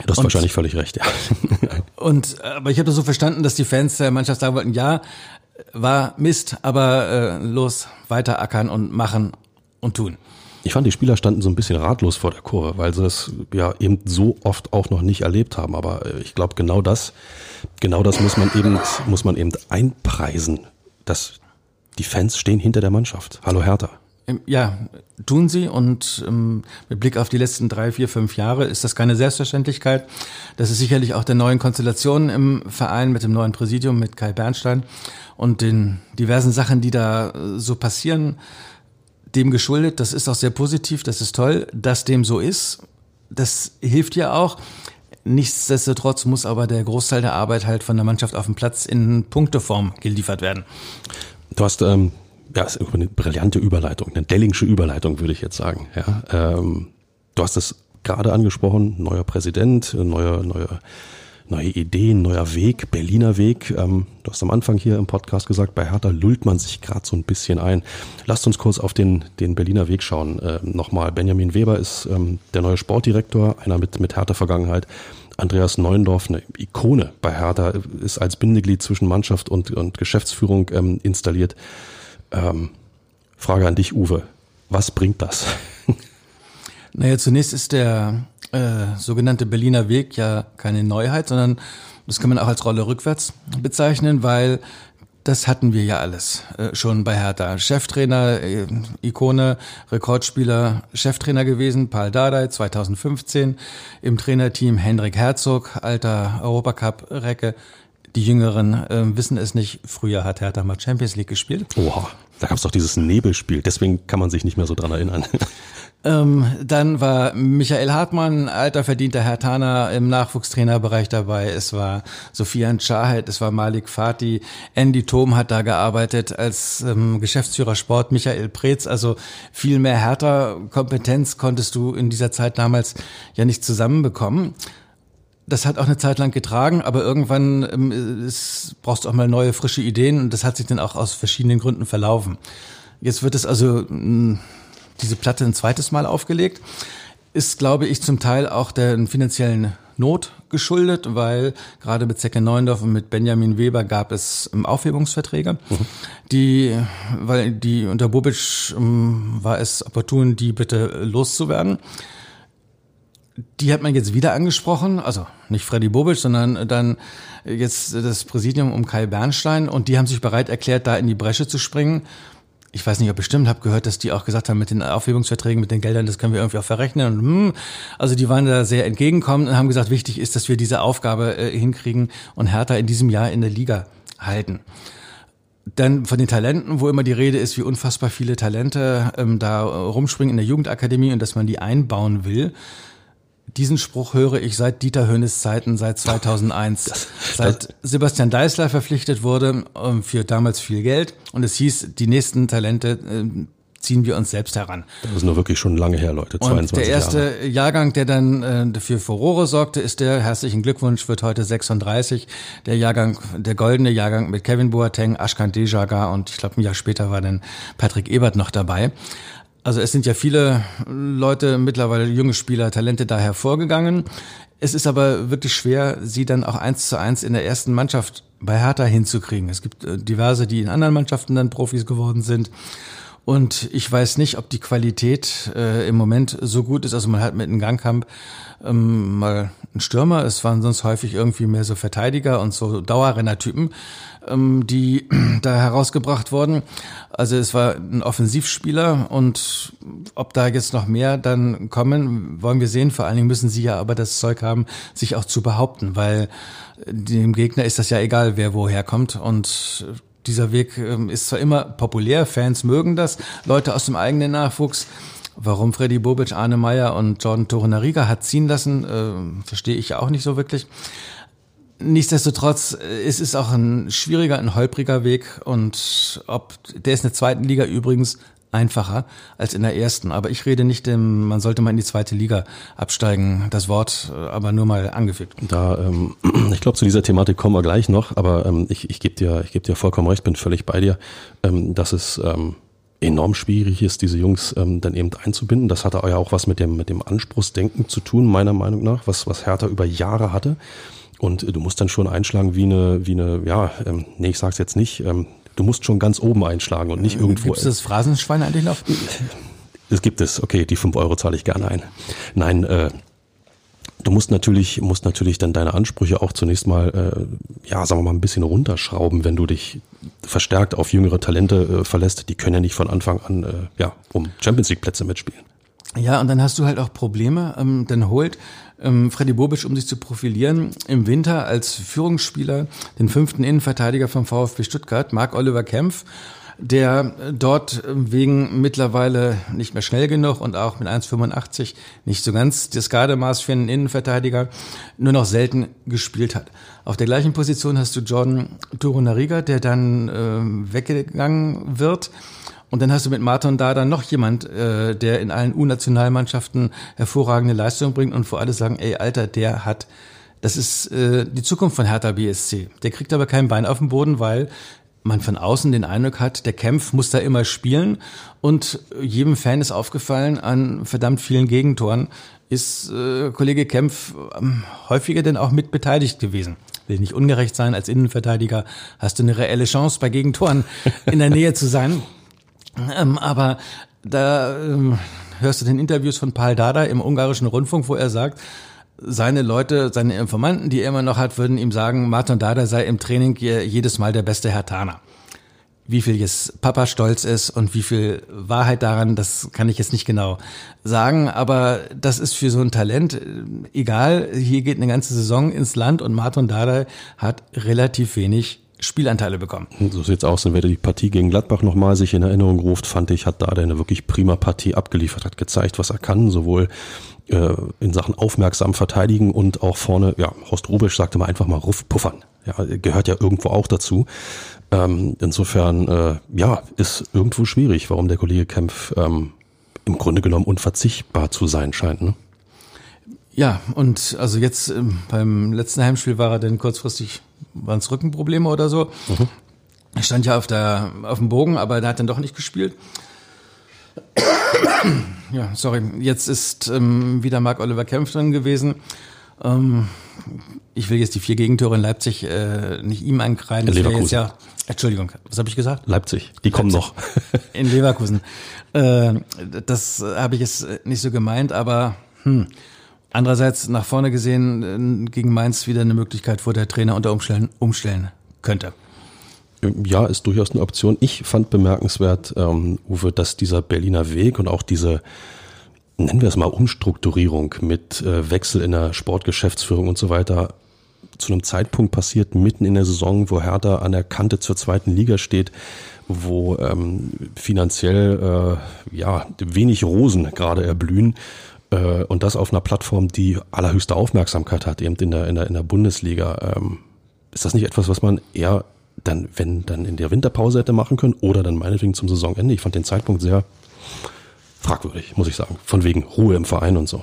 A: Du hast und, wahrscheinlich völlig recht, ja.
B: und aber ich habe das so verstanden, dass die Fans der Mannschaft sagen wollten, ja, war Mist, aber äh, los, weiter ackern und machen und tun.
A: Ich fand, die Spieler standen so ein bisschen ratlos vor der Kurve, weil sie das ja eben so oft auch noch nicht erlebt haben. Aber äh, ich glaube, genau das, genau das muss man eben, muss man eben einpreisen, dass die Fans stehen hinter der Mannschaft. Hallo Hertha.
B: Ja, tun sie und ähm, mit Blick auf die letzten drei, vier, fünf Jahre ist das keine Selbstverständlichkeit. Das ist sicherlich auch der neuen Konstellation im Verein mit dem neuen Präsidium, mit Kai Bernstein und den diversen Sachen, die da äh, so passieren, dem geschuldet. Das ist auch sehr positiv, das ist toll, dass dem so ist. Das hilft ja auch. Nichtsdestotrotz muss aber der Großteil der Arbeit halt von der Mannschaft auf dem Platz in Punkteform geliefert werden.
A: Du hast ähm, ja, ist eine brillante Überleitung, eine Dellingsche Überleitung, würde ich jetzt sagen. Ja, ähm, du hast es gerade angesprochen, neuer Präsident, neue, neue, neue Ideen, neuer Weg, Berliner Weg. Ähm, du hast am Anfang hier im Podcast gesagt, bei Hertha lullt man sich gerade so ein bisschen ein. Lasst uns kurz auf den, den Berliner Weg schauen. Äh, Nochmal, Benjamin Weber ist ähm, der neue Sportdirektor, einer mit, mit Hertha-Vergangenheit. Andreas Neuendorf, eine Ikone bei Hertha, ist als Bindeglied zwischen Mannschaft und, und Geschäftsführung ähm, installiert. Ähm, Frage an dich, Uwe. Was bringt das?
B: Naja, zunächst ist der äh, sogenannte Berliner Weg ja keine Neuheit, sondern das kann man auch als Rolle rückwärts bezeichnen, weil das hatten wir ja alles äh, schon bei Hertha. Cheftrainer, äh, Ikone, Rekordspieler, Cheftrainer gewesen, Paul Dardai 2015. Im Trainerteam Hendrik Herzog, alter Europacup-Recke, Die Jüngeren äh, wissen es nicht. Früher hat Hertha mal Champions League gespielt.
A: Oha, da gab es doch dieses Nebelspiel. Deswegen kann man sich nicht mehr so dran erinnern.
B: Ähm, dann war Michael Hartmann, alter verdienter Hertaner im Nachwuchstrainerbereich dabei. Es war Sofian Chahed, es war Malik Fatih, Andy Thom hat da gearbeitet als ähm, Geschäftsführer Sport, Michael Preetz. Also viel mehr Hertha-Kompetenz konntest du in dieser Zeit damals ja nicht zusammenbekommen. Das hat auch eine Zeit lang getragen, aber irgendwann ähm, ist, brauchst du auch mal neue, frische Ideen und das hat sich dann auch aus verschiedenen Gründen verlaufen. Jetzt wird es also mh, diese Platte ein zweites Mal aufgelegt. Ist, glaube ich, zum Teil auch der finanziellen Not geschuldet, weil gerade mit Zecke Neuendorf und mit Benjamin Weber gab es Aufhebungsverträge, mhm. die, weil die unter Bobic um, war es opportun, die bitte loszuwerden. Die hat man jetzt wieder angesprochen, also nicht Freddy Bobic, sondern dann jetzt das Präsidium um Kai Bernstein und die haben sich bereit erklärt, da in die Bresche zu springen ich weiß nicht, ob bestimmt, habe gehört, dass die auch gesagt haben, mit den Aufhebungsverträgen, mit den Geldern, das können wir irgendwie auch verrechnen. Und, hm, also die waren da sehr entgegenkommend und haben gesagt, wichtig ist, dass wir diese Aufgabe äh, hinkriegen und Hertha in diesem Jahr in der Liga halten. Dann von den Talenten, wo immer die Rede ist, wie unfassbar viele Talente ähm, da rumspringen in der Jugendakademie und dass man die einbauen will. Diesen Spruch höre ich seit Dieter Hönes Zeiten, seit 2001. Das, seit Sebastian Deißler verpflichtet wurde ähm, für damals viel Geld und es hieß, die nächsten Talente äh, ziehen wir uns selbst heran.
A: Das ist nur wirklich schon lange her, Leute. 22
B: und der erste
A: Jahre.
B: Jahrgang, der dann äh, für Furore sorgte, ist der, herzlichen Glückwunsch, wird heute 36. Der Jahrgang, der goldene Jahrgang mit Kevin Boateng, Ashkan Dejaga und ich glaube ein Jahr später war dann Patrick Ebert noch dabei. Also es sind ja viele Leute, mittlerweile junge Spieler, Talente da hervorgegangen. Es ist aber wirklich schwer, sie dann auch eins zu eins in der ersten Mannschaft bei Hertha hinzukriegen. Es gibt äh, diverse, die in anderen Mannschaften dann Profis geworden sind. Und ich weiß nicht, ob die Qualität äh, im Moment so gut ist. Also man hat mit einem Gangkamp ähm, mal einen Stürmer, es waren sonst häufig irgendwie mehr so Verteidiger und so Dauerrennertypen, ähm, die da herausgebracht wurden. Also es war ein Offensivspieler und ob da jetzt noch mehr dann kommen, wollen wir sehen. Vor allen Dingen müssen sie ja aber das Zeug haben, sich auch zu behaupten, weil dem Gegner ist das ja egal, wer woher kommt und dieser Weg ähm, ist zwar immer populär, Fans mögen das, Leute aus dem eigenen Nachwuchs. Warum Freddy Bobic, Arne Meyer und Jordan Torunariga hat ziehen lassen, äh, verstehe ich auch nicht so wirklich. Nichtsdestotrotz, äh, es ist auch ein schwieriger, ein holpriger Weg und ob der ist in der zweiten Liga übrigens einfacher als in der ersten. Aber ich rede nicht, dem, man sollte mal in die zweite Liga absteigen. Das Wort äh, aber nur mal angefügt.
A: Da, ähm, ich glaube, zu dieser Thematik kommen wir gleich noch, aber ähm, ich, ich gebe dir, ich geb dir vollkommen recht, bin völlig bei dir, ähm, dass es ähm, enorm schwierig ist, diese Jungs ähm, dann eben einzubinden. Das hatte ja auch was mit dem, mit dem Anspruchsdenken zu tun, meiner Meinung nach, was, was Hertha über Jahre hatte. Und äh, du musst dann schon einschlagen wie eine, wie eine, ja, ähm, nee, ich sag's jetzt nicht, ähm, du musst schon ganz oben einschlagen und nicht äh, irgendwo.
B: Gibt es das Phrasenschwein eigentlich noch?
A: Es gibt es, okay, die fünf Euro zahle ich gerne ein. Nein, äh, du musst natürlich, musst natürlich dann deine Ansprüche auch zunächst mal, äh, ja, sagen wir mal, ein bisschen runterschrauben, wenn du dich verstärkt auf jüngere Talente äh, verlässt. Die können ja nicht von Anfang an, äh, ja, um Champions League Plätze mitspielen.
B: Ja, und dann hast du halt auch Probleme. Ähm, dann holt ähm, Freddy Bobic, um sich zu profilieren, im Winter als Führungsspieler den fünften Innenverteidiger vom VfB Stuttgart, Marc Oliver Kempf, der dort wegen mittlerweile nicht mehr schnell genug und auch mit 1,85 nicht so ganz das Gardemaß für einen Innenverteidiger nur noch selten gespielt hat. Auf der gleichen Position hast du Jordan Turunariga, der dann äh, weggegangen wird und dann hast du mit Martin da noch jemand, äh, der in allen U-Nationalmannschaften hervorragende Leistungen bringt und vor allem sagen, ey, Alter, der hat, das ist äh, die Zukunft von Hertha BSC. Der kriegt aber kein Bein auf den Boden, weil man von außen den Eindruck hat, der Kempf muss da immer spielen und jedem Fan ist aufgefallen, an verdammt vielen Gegentoren ist äh, Kollege Kempf ähm, häufiger denn auch mit beteiligt gewesen. Will nicht ungerecht sein, als Innenverteidiger hast du eine reelle Chance, bei Gegentoren in der Nähe zu sein. Ähm, aber da ähm, hörst du den Interviews von Paul Dada im ungarischen Rundfunk, wo er sagt, seine Leute, seine Informanten, die er immer noch hat, würden ihm sagen, Martin Dada sei im Training jedes Mal der beste Herr Taner. wie viel jetzt Papa stolz ist und wie viel Wahrheit daran, das kann ich jetzt nicht genau sagen, aber das ist für so ein Talent äh, egal. Hier geht eine ganze Saison ins Land und Martin Dada hat relativ wenig Spielanteile bekommen.
A: So sieht's aus. Und wer die Partie gegen Gladbach nochmal sich in Erinnerung ruft, fand ich, hat Dada eine wirklich prima Partie abgeliefert, hat gezeigt, was er kann, sowohl äh, in Sachen aufmerksam verteidigen und auch vorne, ja, Horst Rubisch sagte mal einfach mal Ruff puffern. Ja, gehört ja irgendwo auch dazu. Ähm, insofern, äh, ja, ist irgendwo schwierig, warum der Kollege Kempf ähm, im Grunde genommen unverzichtbar zu sein scheint. Ne?
B: Ja, und also jetzt ähm, beim letzten Heimspiel war er denn kurzfristig, waren es Rückenprobleme oder so. Mhm. Er stand ja auf, der, auf dem Bogen, aber der hat dann doch nicht gespielt. Ja, sorry. Jetzt ist ähm, wieder Marc Oliver Kempf drin gewesen. Ähm, ich will jetzt die vier Gegentore in Leipzig äh, nicht ihm ankreiden.
A: Das Leverkusen.
B: Ja, Entschuldigung, was habe ich gesagt?
A: Leipzig, die kommen noch.
B: in Leverkusen. Äh, das habe ich jetzt nicht so gemeint, aber hm, andererseits nach vorne gesehen äh, gegen Mainz wieder eine Möglichkeit, wo der Trainer unter Umstellen umstellen könnte.
A: Ja, ist durchaus eine Option. Ich fand bemerkenswert, ähm, Uwe, dass dieser Berliner Weg und auch diese nennen wir es mal Umstrukturierung mit äh, Wechsel in der Sportgeschäftsführung und so weiter zu einem Zeitpunkt passiert, mitten in der Saison, wo Hertha an der Kante zur zweiten Liga steht, wo ähm, finanziell äh, ja wenig Rosen gerade erblühen äh, und das auf einer Plattform, die allerhöchste Aufmerksamkeit hat, eben in der, in der, in der Bundesliga. Ähm, ist das nicht etwas, was man eher dann, wenn dann in der Winterpause hätte machen können oder dann meinetwegen zum Saisonende? Ich fand den Zeitpunkt sehr fragwürdig, muss ich sagen. Von wegen Ruhe im Verein und so.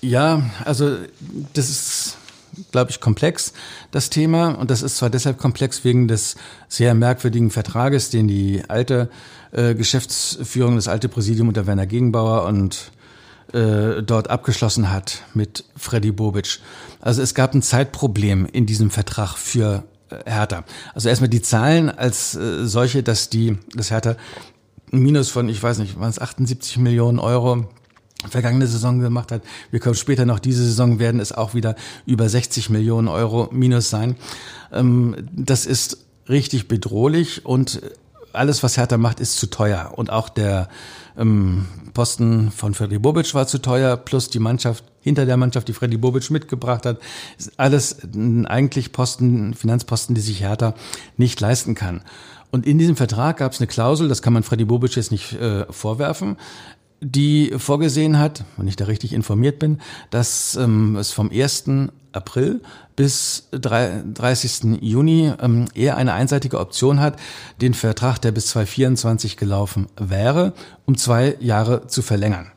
B: Ja, also das ist, glaube ich, komplex, das Thema. Und das ist zwar deshalb komplex wegen des sehr merkwürdigen Vertrages, den die alte äh, Geschäftsführung, das alte Präsidium unter Werner Gegenbauer und äh, dort abgeschlossen hat mit Freddy Bobic. Also es gab ein Zeitproblem in diesem Vertrag für Hertha. Also erstmal die Zahlen als äh, solche, dass die, das Hertha Minus von, ich weiß nicht, waren es 78 Millionen Euro vergangene Saison gemacht hat. Wir kommen später noch diese Saison werden es auch wieder über 60 Millionen Euro Minus sein. Ähm, das ist richtig bedrohlich und alles, was Hertha macht, ist zu teuer. Und auch der ähm, Posten von Freddy Bobic war zu teuer, plus die Mannschaft hinter der Mannschaft, die Freddy Bobic mitgebracht hat. Ist alles eigentlich Posten, Finanzposten, die sich Hertha nicht leisten kann. Und in diesem Vertrag gab es eine Klausel, das kann man Freddy Bobic jetzt nicht äh, vorwerfen, die vorgesehen hat, wenn ich da richtig informiert bin, dass ähm, es vom 1. April bis 30. Juni ähm, er eine einseitige Option hat, den Vertrag, der bis 2024 gelaufen wäre, um zwei Jahre zu verlängern.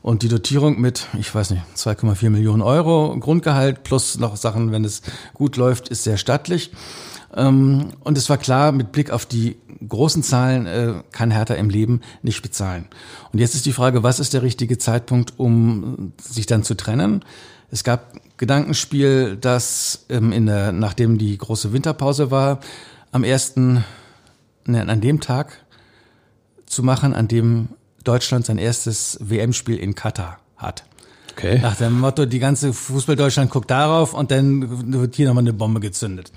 B: Und die Dotierung mit, ich weiß nicht, 2,4 Millionen Euro Grundgehalt plus noch Sachen, wenn es gut läuft, ist sehr stattlich. Ähm, und es war klar, mit Blick auf die großen Zahlen äh, kann Hertha im Leben nicht bezahlen. Und jetzt ist die Frage, was ist der richtige Zeitpunkt, um sich dann zu trennen? Es gab Gedankenspiel, dass ähm, in der, nachdem die große Winterpause war, am ersten, ne, an dem Tag zu machen, an dem Deutschland sein erstes WM-Spiel in Katar hat. Okay. Nach dem Motto, die ganze Fußball Deutschland guckt darauf und dann wird hier nochmal eine Bombe gezündet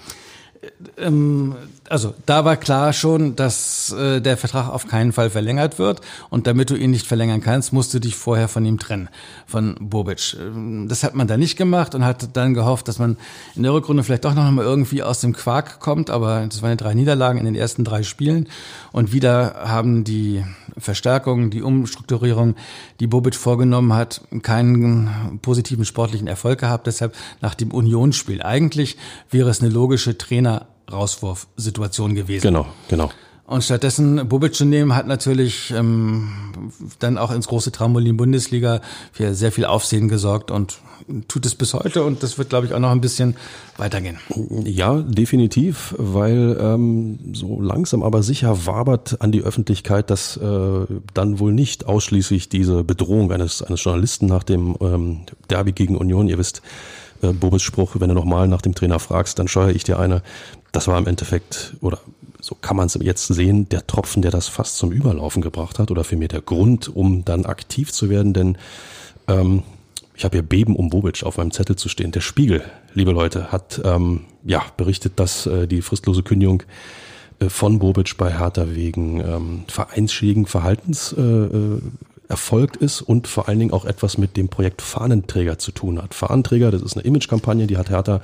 B: ähm, also da war klar schon, dass äh, der Vertrag auf keinen Fall verlängert wird. Und damit du ihn nicht verlängern kannst, musst du dich vorher von ihm trennen, von Bobic. Ähm, das hat man da nicht gemacht und hat dann gehofft, dass man in der Rückrunde vielleicht doch noch mal irgendwie aus dem Quark kommt. Aber das waren drei Niederlagen in den ersten drei Spielen. Und wieder haben die Verstärkungen, die Umstrukturierung, die Bobic vorgenommen hat, keinen positiven sportlichen Erfolg gehabt. Deshalb nach dem Unionsspiel. Eigentlich wäre es eine logische Trainer-Rauswurfsituation gewesen.
A: Genau, genau.
B: Und stattdessen Bobic zu nehmen, hat natürlich ähm, dann auch ins große Trampolin Bundesliga für sehr viel Aufsehen gesorgt und tut es bis heute und das wird, glaube ich, auch noch ein bisschen weitergehen.
A: Ja, definitiv, weil ähm, so langsam aber sicher wabert an die Öffentlichkeit, dass äh, dann wohl nicht ausschließlich diese Bedrohung eines, eines Journalisten nach dem ähm, Derby gegen Union, ihr wisst, äh, Bobis Spruch, wenn du nochmal nach dem Trainer fragst, dann scheue ich dir eine. Das war im Endeffekt, oder so kann man es jetzt sehen, der Tropfen, der das fast zum Überlaufen gebracht hat, oder vielmehr der Grund, um dann aktiv zu werden, denn ähm, ich habe hier Beben um Bobic auf meinem Zettel zu stehen. Der Spiegel, liebe Leute, hat ähm, ja berichtet, dass äh, die fristlose Kündigung äh, von Bobic bei Hertha wegen ähm, vereinsschädigen Verhaltens äh, äh, erfolgt ist und vor allen Dingen auch etwas mit dem Projekt Fahnenträger zu tun hat. Fahnenträger, das ist eine Imagekampagne, die hat Hertha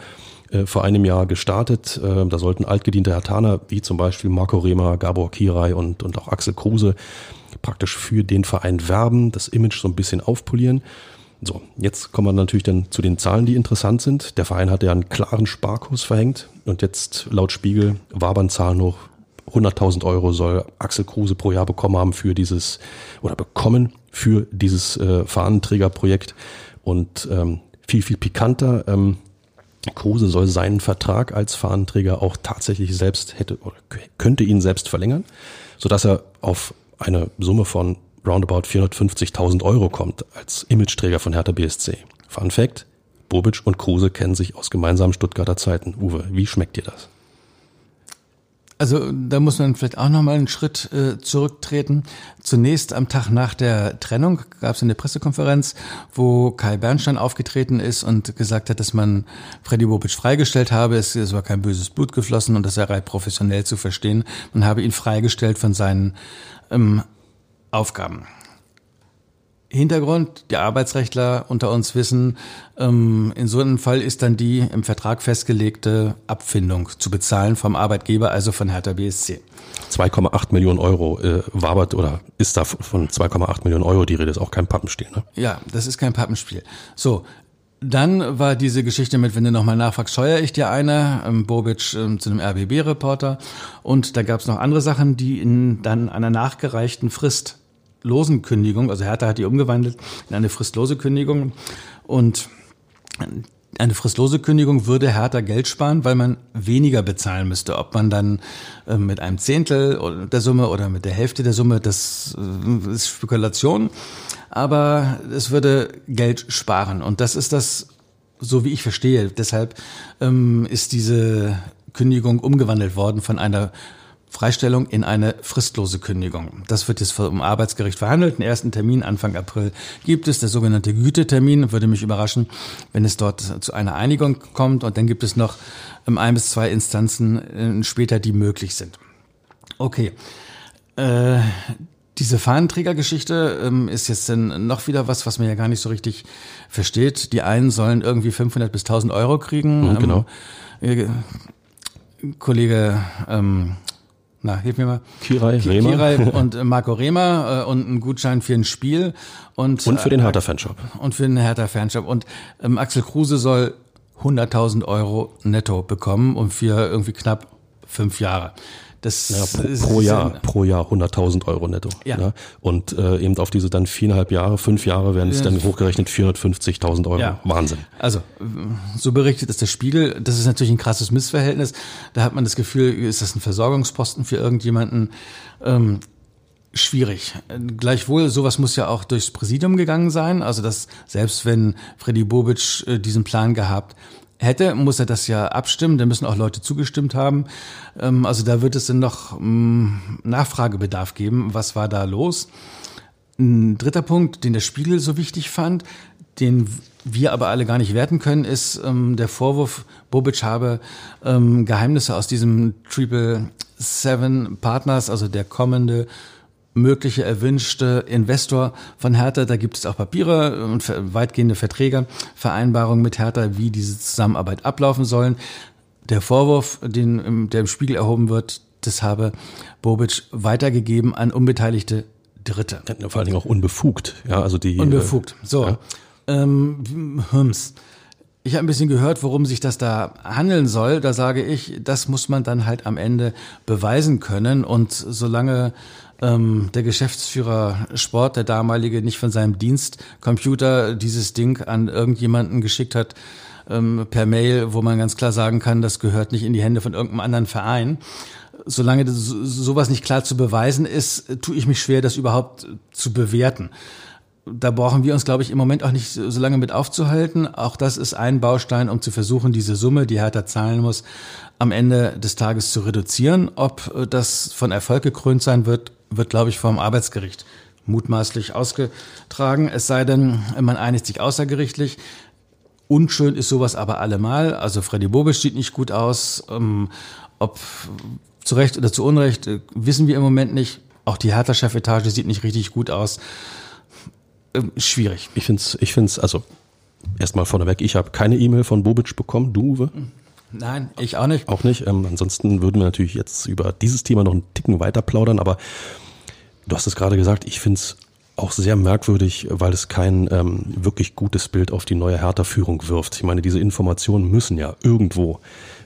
A: äh, vor einem Jahr gestartet. Äh, da sollten altgediente Hertaner, wie zum Beispiel Marco Rehmer, Gabor Kirai und, und auch Axel Kruse, praktisch für den Verein werben, das Image so ein bisschen aufpolieren. So, jetzt kommen wir natürlich dann zu den Zahlen, die interessant sind. Der Verein hatte ja einen klaren Sparkurs verhängt und jetzt laut Spiegel wabern Zahlen hoch. 100.000 Euro soll Axel Kruse pro Jahr bekommen haben für dieses oder bekommen für dieses äh, Fahnenträgerprojekt und ähm, viel viel pikanter. Ähm, Kruse soll seinen Vertrag als Fahnenträger auch tatsächlich selbst hätte oder könnte ihn selbst verlängern, so dass er auf eine Summe von roundabout 450.000 Euro kommt als Imageträger von Hertha BSC. Fun Fact, Bobic und Kruse kennen sich aus gemeinsamen Stuttgarter Zeiten. Uwe, wie schmeckt dir das?
B: Also da muss man vielleicht auch nochmal einen Schritt äh, zurücktreten. Zunächst am Tag nach der Trennung gab es eine Pressekonferenz, wo Kai Bernstein aufgetreten ist und gesagt hat, dass man Freddy Bobic freigestellt habe. Es, es war kein böses Blut geflossen und das sei professionell zu verstehen. Man habe ihn freigestellt von seinen ähm, Aufgaben. Hintergrund, die Arbeitsrechtler unter uns wissen, ähm, in so einem Fall ist dann die im Vertrag festgelegte Abfindung zu bezahlen vom Arbeitgeber, also von Hertha BSC.
A: 2,8 Millionen Euro äh, wabert oder ist da von 2,8 Millionen Euro die Rede, ist auch kein Pappenspiel, ne?
B: Ja, das ist kein Pappenspiel. So, dann war diese Geschichte mit, wenn du nochmal nachfragst, scheuer ich dir eine, ähm, Bobic ähm, zu einem RBB-Reporter. Und da gab es noch andere Sachen, die in dann einer nachgereichten Frist fristlosen Kündigung, also Hertha hat die umgewandelt in eine fristlose Kündigung und eine fristlose Kündigung würde Hertha Geld sparen, weil man weniger bezahlen müsste. Ob man dann äh, mit einem Zehntel der Summe oder mit der Hälfte der Summe, das äh, ist Spekulation. Aber es würde Geld sparen. Und das ist das, so wie ich verstehe. Deshalb ähm, ist diese Kündigung umgewandelt worden von einer Freistellung in eine fristlose Kündigung. Das wird jetzt vom Arbeitsgericht verhandelt. Den ersten Termin Anfang April gibt es. Der sogenannte Gütetermin würde mich überraschen, wenn es dort zu einer Einigung kommt. Und dann gibt es noch ähm, ein bis zwei Instanzen äh, später, die möglich sind. Okay. Äh, diese Fahnenträgergeschichte ähm, ist jetzt dann noch wieder was, was man ja gar nicht so richtig versteht. Die einen sollen irgendwie 500 bis 1000 Euro kriegen.
A: Mhm, genau.
B: Ähm, äh, Kollege ähm, na, hilf mir mal.
A: Kirai,
B: Ki
A: Rehmer.
B: Kirai und äh, Marco Rehmer äh, und einen Gutschein für ein Spiel. Und,
A: und für den Hertha Fanshop.
B: Und für den Hertha Fanshop. Und ähm, Axel Kruse soll 100.000 Euro netto bekommen und für irgendwie knapp fünf Jahre.
A: Das ja, pro, pro Jahr, pro Jahr 100.000 Euro netto. Ja. ja. Und äh, eben auf diese dann viereinhalb Jahre, fünf Jahre werden es dann hochgerechnet 450.000 Euro. Ja. Wahnsinn.
B: Also so berichtet es der Spiegel. Das ist natürlich ein krasses Missverhältnis. Da hat man das Gefühl, ist das ein Versorgungsposten für irgendjemanden? Ähm, schwierig. Gleichwohl, sowas muss ja auch durchs Präsidium gegangen sein. Also dass selbst wenn Freddy Bobic äh, diesen Plan gehabt hätte, muss er das ja abstimmen. Da müssen auch Leute zugestimmt haben. Ähm, also da wird es dann noch mm, Nachfragebedarf geben. Was war da los? Ein dritter Punkt, den der Spiegel so wichtig fand, den wir aber alle gar nicht werten können, ist ähm, der Vorwurf, Bobic habe ähm, Geheimnisse aus diesem Triple Seven Partners, also der kommende mögliche erwünschte Investor von Hertha. Da gibt es auch Papiere und weitgehende Verträge, Vereinbarungen mit Hertha, wie diese Zusammenarbeit ablaufen sollen. Der Vorwurf, den, der im Spiegel erhoben wird, das habe Bobic weitergegeben an unbeteiligte Dritte.
A: Ja, vor allen Dingen auch unbefugt. Ja, also die.
B: Unbefugt. So. Ja. Ähm. Ich habe ein bisschen gehört, worum sich das da handeln soll. Da sage ich, das muss man dann halt am Ende beweisen können. Und solange ähm, der Geschäftsführer Sport, der damalige, nicht von seinem Dienstcomputer dieses Ding an irgendjemanden geschickt hat ähm, per Mail, wo man ganz klar sagen kann, das gehört nicht in die Hände von irgendeinem anderen Verein. Solange das, sowas nicht klar zu beweisen ist, tue ich mich schwer, das überhaupt zu bewerten da brauchen wir uns, glaube ich, im Moment auch nicht so lange mit aufzuhalten. Auch das ist ein Baustein, um zu versuchen, diese Summe, die Hertha zahlen muss, am Ende des Tages zu reduzieren. Ob äh, das von Erfolg gekrönt sein wird, wird, glaube ich, vom Arbeitsgericht mutmaßlich ausgetragen. Es sei denn, man einigt sich außergerichtlich. Unschön ist sowas aber allemal. Also Freddy Bobic sieht nicht gut aus. Ähm, Ob zu Recht oder zu Unrecht, äh, wissen wir im Moment nicht. Auch die Hertha-Chefetage sieht nicht richtig gut aus. Ähm, schwierig.
A: Ich finde es, ich find's, also erstmal vorneweg, ich habe keine E-Mail von Bobic bekommen. Du, Uwe?
B: Nein, ich auch nicht.
A: Auch nicht. Ähm, ansonsten würden wir natürlich jetzt über dieses Thema noch einen Ticken weiter plaudern, aber du hast es gerade gesagt, ich finde es auch sehr merkwürdig, weil es kein ähm, wirklich gutes Bild auf die neue Hertha-Führung wirft. Ich meine, diese Informationen müssen ja irgendwo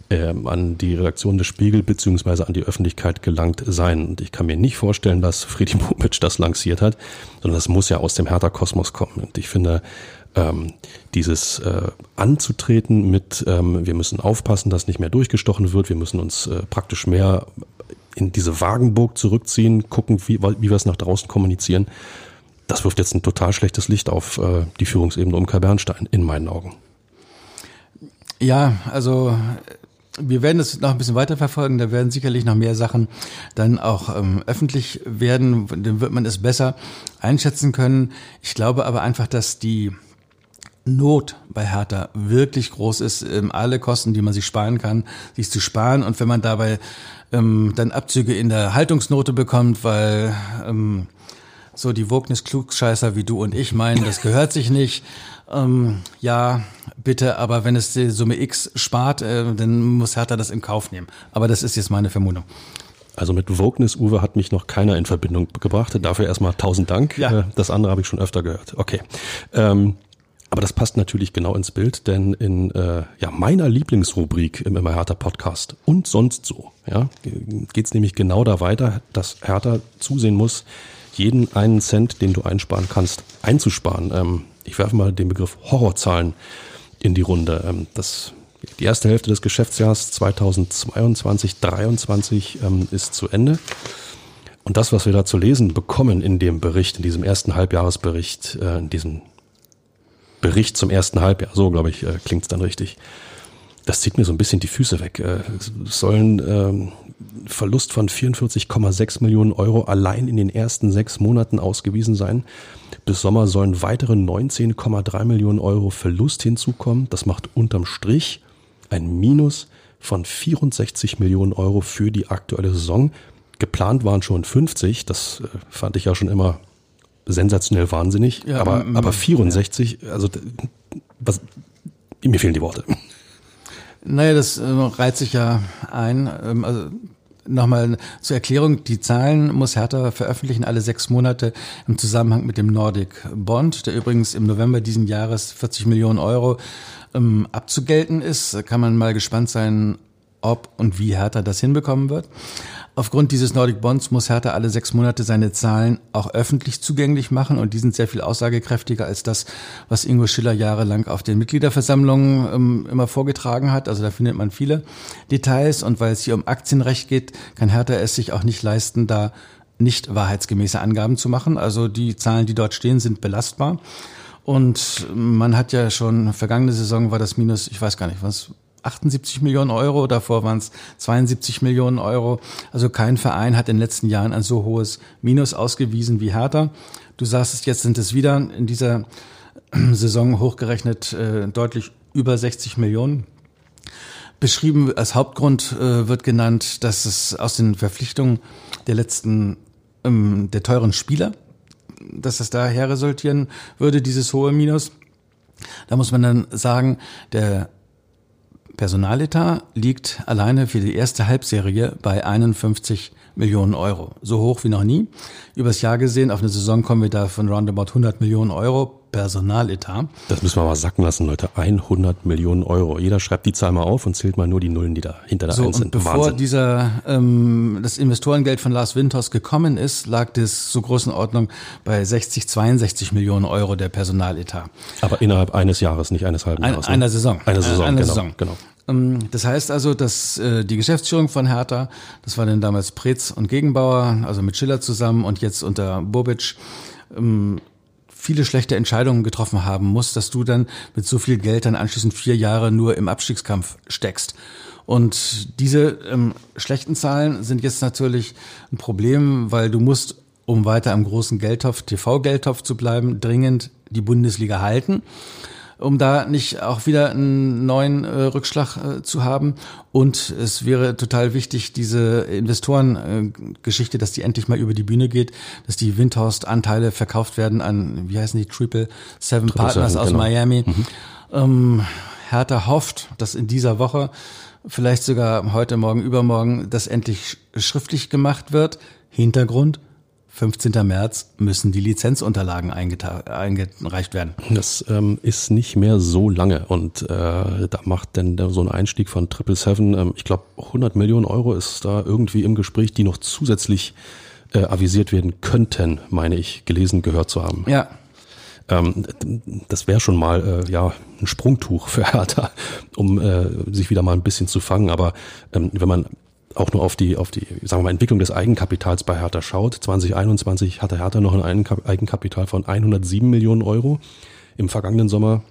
A: ähm, an die Redaktion des Spiegel beziehungsweise an die Öffentlichkeit gelangt sein. Und ich kann mir nicht vorstellen, dass Friedi Bobic das lanciert hat, sondern das muss ja aus dem Hertha-Kosmos kommen. Und ich finde, ähm, dieses äh, anzutreten mit, ähm, wir müssen aufpassen, dass nicht mehr durchgestochen wird, wir müssen uns äh, praktisch mehr in diese Wagenburg zurückziehen, gucken, wie, wie wir es nach draußen kommunizieren. Das wirft jetzt ein total schlechtes Licht auf äh, die Führungsebene um Kai Bernstein, in meinen Augen.
B: Ja, also wir werden es noch ein bisschen weiter verfolgen. Da werden sicherlich noch mehr Sachen dann auch ähm, öffentlich werden. Dann wird man es besser einschätzen können. Ich glaube aber einfach, dass die Not bei Hertha wirklich groß ist, ähm, alle Kosten, die man sich sparen kann, sich zu sparen. Und wenn man dabei ähm, dann Abzüge in der Haltungsnote bekommt, weil ähm, so die Wognis Klugscheißer wie du und ich meinen, das gehört sich nicht. Ähm, ja, bitte, aber wenn es die Summe X spart, äh, dann muss Hertha das in Kauf nehmen. Aber das ist jetzt meine Vermutung.
A: Also mit Wokeness, Uwe, hat mich noch keiner in Verbindung gebracht. Dafür erstmal tausend Dank. Ja. Äh, das andere habe ich schon öfter gehört. Okay. Ähm, aber das passt natürlich genau ins Bild, denn in äh, ja, meiner Lieblingsrubrik im Immer Hertha Podcast und sonst so ja, geht es nämlich genau da weiter, dass Hertha zusehen muss, jeden einen Cent, den du einsparen kannst, einzusparen. Ähm, ich werfe mal den Begriff Horrorzahlen in die Runde. Ähm, das, die erste Hälfte des Geschäftsjahres 2022 2023 ähm, ist zu Ende. Und das, was wir da zu lesen bekommen in dem Bericht, in diesem ersten Halbjahresbericht, äh, in diesem Bericht zum ersten Halbjahr, so glaube ich, äh, klingt es dann richtig. Das zieht mir so ein bisschen die Füße weg. Äh, es sollen ähm, Verlust von 44,6 Millionen Euro allein in den ersten sechs Monaten ausgewiesen sein. Bis Sommer sollen weitere 19,3 Millionen Euro Verlust hinzukommen. Das macht unterm Strich ein Minus von 64 Millionen Euro für die aktuelle Saison. Geplant waren schon 50. Das äh, fand ich ja schon immer sensationell wahnsinnig. Ja, aber, ähm, aber 64, ja. also was, mir fehlen die Worte.
B: Naja, das äh, reiht sich ja ein. Ähm, also Nochmal zur Erklärung, die Zahlen muss Hertha veröffentlichen alle sechs Monate im Zusammenhang mit dem Nordic Bond, der übrigens im November diesen Jahres 40 Millionen Euro ähm, abzugelten ist. Da kann man mal gespannt sein, ob und wie Hertha das hinbekommen wird. Aufgrund dieses Nordic Bonds muss Hertha alle sechs Monate seine Zahlen auch öffentlich zugänglich machen und die sind sehr viel aussagekräftiger als das, was Ingo Schiller jahrelang auf den Mitgliederversammlungen ähm, immer vorgetragen hat. Also da findet man viele Details und weil es hier um Aktienrecht geht, kann Hertha es sich auch nicht leisten, da nicht wahrheitsgemäße Angaben zu machen. Also die Zahlen, die dort stehen, sind belastbar. Und man hat ja schon, vergangene Saison war das Minus, ich weiß gar nicht, was 78 Millionen Euro, davor waren es 72 Millionen Euro. Also kein Verein hat in den letzten Jahren ein so hohes Minus ausgewiesen wie Hertha. Du sagst es, jetzt sind es wieder in dieser Saison hochgerechnet äh, deutlich über 60 Millionen. Beschrieben als Hauptgrund äh, wird genannt, dass es aus den Verpflichtungen der letzten, ähm, der teuren Spieler, dass es daher resultieren würde, dieses hohe Minus. Da muss man dann sagen, der Personaletat liegt alleine für die erste Halbserie bei 51 Millionen Euro. So hoch wie noch nie. Übers Jahr gesehen, auf eine Saison kommen wir da von roundabout 100 Millionen Euro Personaletat.
A: Das müssen wir mal sacken lassen, Leute. 100 Millionen Euro. Jeder schreibt die Zahl mal auf und zählt mal nur die Nullen, die da hinter der
B: so,
A: Eins sind.
B: Bevor Wahnsinn. dieser ähm, das Investorengeld von Lars Winters gekommen ist, lag das so großen Ordnung bei 60, 62 Millionen Euro der Personaletat.
A: Aber innerhalb eines Jahres, nicht eines halben Jahres.
B: Ein, ne? Einer Saison.
A: Eine Saison,
B: eine
A: genau,
B: Saison.
A: genau.
B: Ähm, das heißt also, dass äh, die Geschäftsführung von Hertha, das war dann damals Preetz und Gegenbauer, also mit Schiller zusammen und jetzt unter Bobic, ähm, viele schlechte Entscheidungen getroffen haben muss, dass du dann mit so viel Geld dann anschließend vier Jahre nur im Abstiegskampf steckst. Und diese ähm, schlechten Zahlen sind jetzt natürlich ein Problem, weil du musst, um weiter am großen Geldtopf, TV-Geldtopf zu bleiben, dringend die Bundesliga halten. Um da nicht auch wieder einen neuen äh, Rückschlag äh, zu haben. Und es wäre total wichtig, diese Investorengeschichte, äh, dass die endlich mal über die Bühne geht, dass die Windhorst-Anteile verkauft werden an, wie heißen die, Triple Seven Triple Partners Seven, aus genau. Miami. Mhm. Ähm, Hertha hofft, dass in dieser Woche, vielleicht sogar heute, morgen, übermorgen, das endlich schriftlich gemacht wird. Hintergrund, 15. März müssen die Lizenzunterlagen eingereicht werden.
A: Das ähm, ist nicht mehr so lange und äh, da macht denn so ein Einstieg von Triple Seven, ähm, ich glaube 100 Millionen Euro ist da irgendwie im Gespräch, die noch zusätzlich äh, avisiert werden könnten, meine ich, gelesen gehört zu haben.
B: Ja.
A: Ähm, das wäre schon mal äh, ja ein Sprungtuch für Hertha, um äh, sich wieder mal ein bisschen zu fangen. Aber ähm, wenn man auch nur auf die, auf die, sagen wir mal, Entwicklung des Eigenkapitals bei Hertha schaut. 2021 hatte Hertha noch ein Eigenkapital von 107 Millionen Euro. Im vergangenen Sommer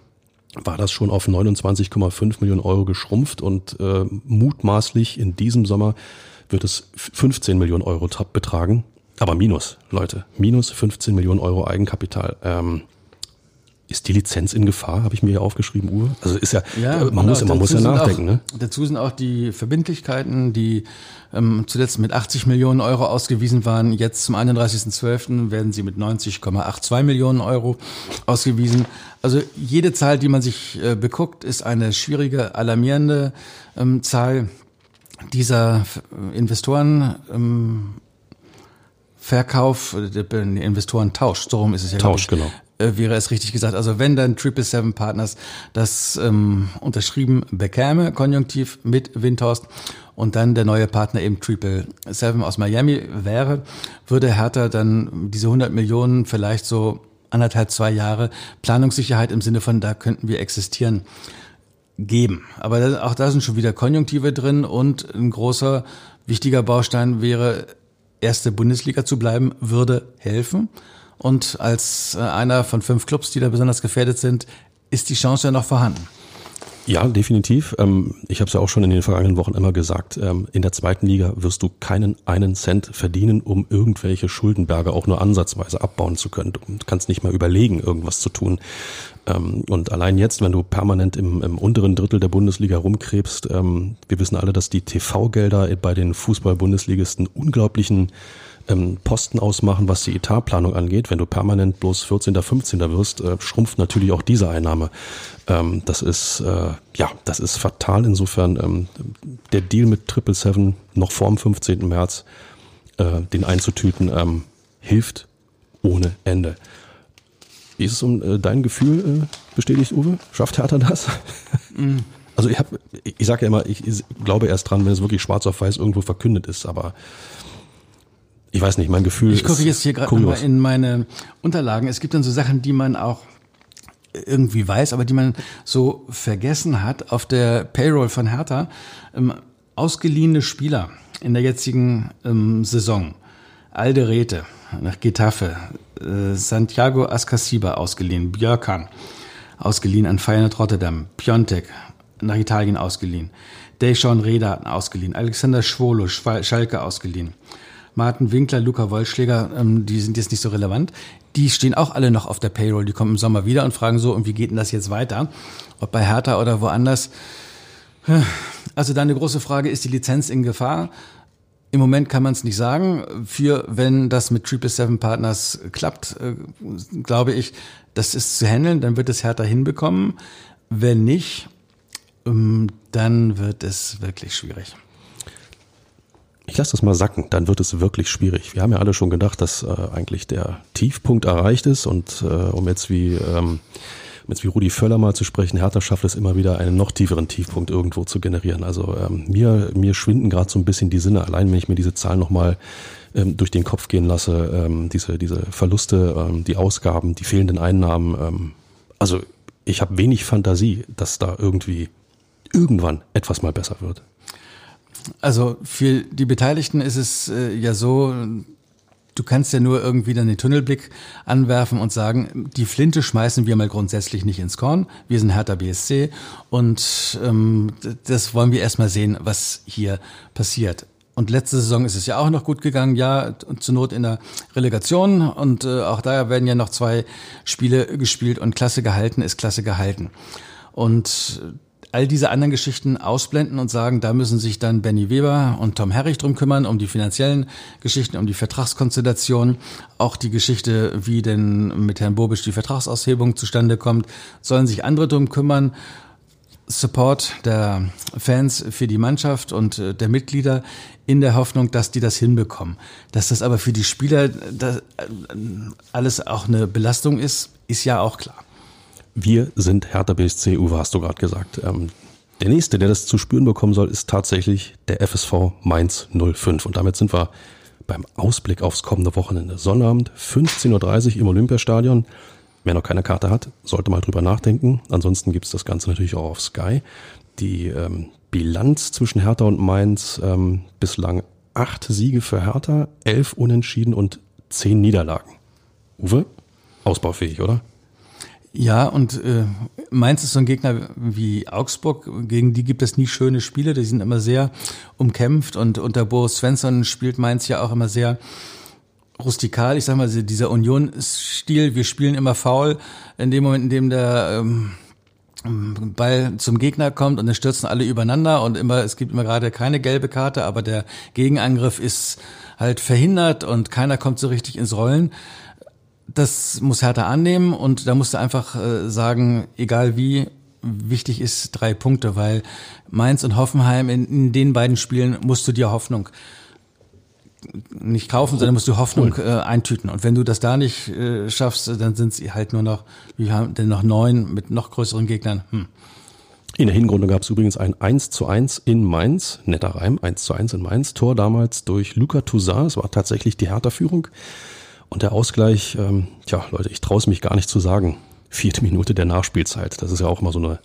A: war das schon auf 29,5 Millionen Euro geschrumpft und äh, mutmaßlich in diesem Sommer wird es 15 Millionen Euro betragen. Aber minus, Leute, minus 15 Millionen Euro Eigenkapital. Ähm, ist die Lizenz in Gefahr, habe ich mir hier aufgeschrieben, Uwe? Also ist ja, ja man genau, muss, man muss ja nachdenken.
B: Auch, ne? Dazu sind auch die Verbindlichkeiten, die ähm, zuletzt mit 80 Millionen Euro ausgewiesen waren. Jetzt zum 31.12. werden sie mit 90,82 Millionen Euro ausgewiesen. Also jede Zahl, die man sich äh, beguckt, ist eine schwierige, alarmierende ähm, Zahl dieser Investoren. Ähm, Verkauf, äh, Investorentausch, so rum ist es ja.
A: Tausch, genau
B: äh, wäre es richtig gesagt. Also wenn dann Triple Seven Partners das ähm, unterschrieben bekäme, konjunktiv mit Windhorst und dann der neue Partner eben Triple Seven aus Miami wäre, würde Hertha dann diese 100 Millionen vielleicht so anderthalb, zwei Jahre Planungssicherheit im Sinne von, da könnten wir existieren, geben. Aber auch da sind schon wieder Konjunktive drin und ein großer, wichtiger Baustein wäre, erste Bundesliga zu bleiben, würde helfen. Und als äh, einer von fünf Clubs, die da besonders gefährdet sind, ist die Chance ja noch vorhanden.
A: Ja, definitiv. Ähm, ich habe es ja auch schon in den vergangenen Wochen immer gesagt, ähm, in der zweiten Liga wirst du keinen einen Cent verdienen, um irgendwelche Schuldenberge auch nur ansatzweise abbauen zu können. Du kannst nicht mal überlegen, irgendwas zu tun. Ähm, und allein jetzt, wenn du permanent im, im unteren Drittel der Bundesliga rumkrebst, wir wissen alle, dass die TV-Gelder bei den Fußball-Bundesligisten unglaublichen ähm, Posten ausmachen, was die Etatplanung angeht. Wenn du permanent bloß 14., 15. wirst, äh, schrumpft natürlich auch diese Einnahme. Ähm, das ist, äh, ja, das ist fatal. Insofern ähm, der Deal mit Triple Seven noch vorm 15. März, äh, den einzutüten, ähm, hilft ohne Ende. Wie ist es um äh, dein Gefühl äh, bestätigt, Uwe? Schafft Hertha das? Mm. Also ich habe, ich sage ja immer, ich, ich glaube erst dran, wenn es wirklich schwarz auf weiß irgendwo verkündet ist, aber ich weiß nicht, mein Gefühl.
B: Ich gucke jetzt hier gerade mal in meine Unterlagen. Es gibt dann so Sachen, die man auch irgendwie weiß, aber die man so vergessen hat. Auf der Payroll von Hertha ähm, ausgeliehene Spieler in der jetzigen ähm, Saison. Alde Rete nach Getafe, äh, Santiago Ascasiba ausgeliehen, Björkan ausgeliehen an Feyenoord Rotterdam, Piontek nach Italien ausgeliehen, Dejan Reda ausgeliehen, Alexander Schwolo, Schalke ausgeliehen. Martin Winkler, Luca Wollschläger, ähm, die sind jetzt nicht so relevant. Die stehen auch alle noch auf der Payroll. Die kommen im Sommer wieder und fragen so, und wie geht denn das jetzt weiter? Ob bei Hertha oder woanders. Also da eine große Frage, ist die Lizenz in Gefahr? Im Moment kann man es nicht sagen. Für wenn das mit Triple Seven Partners klappt, äh, glaube ich, das ist zu handeln, dann wird es Hertha hinbekommen. Wenn nicht, ähm, dann wird es wirklich schwierig.
A: Ich lasse das mal sacken, dann wird es wirklich schwierig. Wir haben ja alle schon gedacht, dass äh, eigentlich der Tiefpunkt erreicht ist und äh, um jetzt wie ähm, um jetzt wie Rudi Völler mal zu sprechen, Hertha schafft es immer wieder einen noch tieferen Tiefpunkt irgendwo zu generieren. Also ähm, mir mir schwinden gerade so ein bisschen die Sinne, allein wenn ich mir diese Zahlen nochmal ähm, durch den Kopf gehen lasse, ähm, diese diese Verluste, ähm, die Ausgaben, die fehlenden Einnahmen. Ähm, also ich habe wenig Fantasie, dass da irgendwie irgendwann etwas mal besser wird.
B: Also für die Beteiligten ist es äh, ja so, du kannst ja nur irgendwie dann den Tunnelblick anwerfen und sagen, die Flinte schmeißen wir mal grundsätzlich nicht ins Korn. Wir sind Hertha BSC und ähm, das wollen wir erstmal sehen, was hier passiert. Und letzte Saison ist es ja auch noch gut gegangen, ja, zur Not in der Relegation. Und äh, auch da werden ja noch zwei Spiele gespielt und Klasse gehalten ist Klasse gehalten. Und all diese anderen Geschichten ausblenden und sagen, da müssen sich dann Benny Weber und Tom Herrich drum kümmern, um die finanziellen Geschichten, um die Vertragskonstellation, auch die Geschichte, wie denn mit Herrn Bobisch die Vertragsaushebung zustande kommt, sollen sich andere drum kümmern. Support der Fans für die Mannschaft und äh, der Mitglieder in der Hoffnung, dass die das hinbekommen. Dass das aber für die Spieler äh, alles auch eine Belastung ist, ist ja auch klar.
A: Wir sind Hertha BSC, Uwe, hast du gerade gesagt. Ähm, der nächste, der das zu spüren bekommen soll, ist tatsächlich der FSV Mainz 05. Und damit sind wir beim Ausblick aufs kommende Wochenende. Sonnabend, 15.30 Uhr im Olympiastadion. Wer noch keine Karte hat, sollte mal drüber nachdenken. Ansonsten gibt's das Ganze natürlich auch auf Sky. Die ähm, Bilanz zwischen Hertha und Mainz ähm, bislang acht Siege für Hertha, elf Unentschieden und zehn Niederlagen. Uwe, ausbaufähig, oder?
B: Ja, und äh, Mainz ist so ein Gegner wie Augsburg, gegen die gibt es nie schöne Spiele, die sind immer sehr umkämpft. Und unter Boris Svensson spielt Mainz ja auch immer sehr rustikal, ich sag mal, dieser Union-Stil, wir spielen immer faul, in dem Moment, in dem der ähm, Ball zum Gegner kommt und dann stürzen alle übereinander und immer, es gibt immer gerade keine gelbe Karte, aber der Gegenangriff ist halt verhindert und keiner kommt so richtig ins Rollen das muss Hertha annehmen und da musst du einfach äh, sagen, egal wie, wichtig ist drei Punkte, weil Mainz und Hoffenheim in, in den beiden Spielen musst du dir Hoffnung nicht kaufen, sondern musst du Hoffnung äh, eintüten. Und wenn du das da nicht äh, schaffst, dann sind sie halt nur noch, wir haben denn noch neun mit noch größeren Gegnern. Hm.
A: In der Hinrunde gab es übrigens ein 1 zu 1 in Mainz, netter Reim, 1 zu 1 in Mainz, Tor damals durch Luca Toussaint, es war tatsächlich die Hertha-Führung. Und der Ausgleich, ähm, tja, Leute, ich traue es mich gar nicht zu sagen. Vierte Minute der Nachspielzeit. Das ist ja auch immer so eine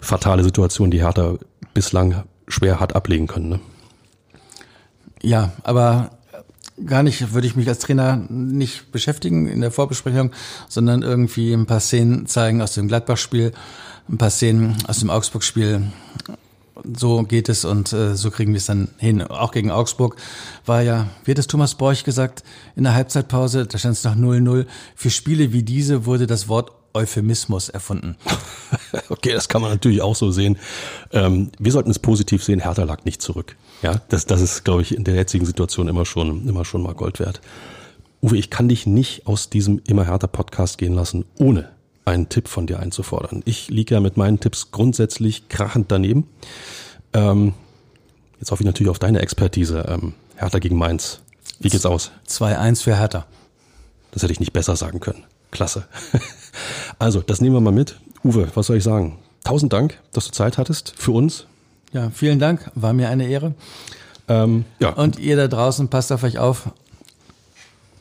A: fatale Situation, die Hertha bislang schwer hat ablegen können. Ne?
B: Ja, aber gar nicht, würde ich mich als Trainer nicht beschäftigen in der Vorbesprechung, sondern irgendwie ein paar Szenen zeigen aus dem Gladbach-Spiel, ein paar Szenen aus dem Augsburg-Spiel so geht es und äh, so kriegen wir es dann hin. Auch gegen Augsburg war ja, wie hat es Thomas Borch gesagt, in der Halbzeitpause, da stand es noch 0-0. Für Spiele wie diese wurde das Wort Euphemismus erfunden.
A: okay, das kann man natürlich auch so sehen. Ähm, wir sollten es positiv sehen, Hertha lag nicht zurück. Ja, das, das ist, glaube ich, in der jetzigen Situation immer schon, immer schon mal Gold wert. Uwe, ich kann dich nicht aus diesem Immer Härter Podcast gehen lassen, ohne einen Tipp von dir einzufordern. Ich liege ja mit meinen Tipps grundsätzlich krachend daneben. Ähm, jetzt hoffe ich natürlich auf deine Expertise. Ähm, Hertha gegen Mainz. Wie geht's aus?
B: 2-1 für Hertha.
A: Das hätte ich nicht besser sagen können. Klasse. also, das nehmen wir mal mit. Uwe, was soll ich sagen? Tausend Dank, dass du Zeit hattest für uns.
B: Ja, vielen Dank. War mir eine Ehre. Ähm, ja. Und ihr da draußen, passt auf euch auf.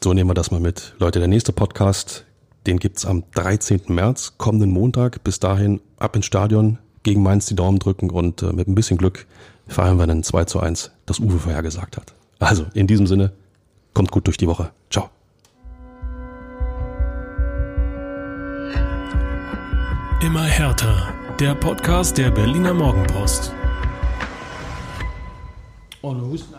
A: So nehmen wir das mal mit. Leute, der nächste Podcast den gibt's am 13. März, kommenden Montag. Bis dahin ab ins Stadion, gegen Mainz die Daumen drücken und äh, mit ein bisschen Glück feiern wir einen 2 zu 1, das Uwe vorhergesagt hat. Also in diesem Sinne, kommt gut durch die Woche. Ciao.
C: Immer härter. Der Podcast der Berliner Morgenpost. Husten.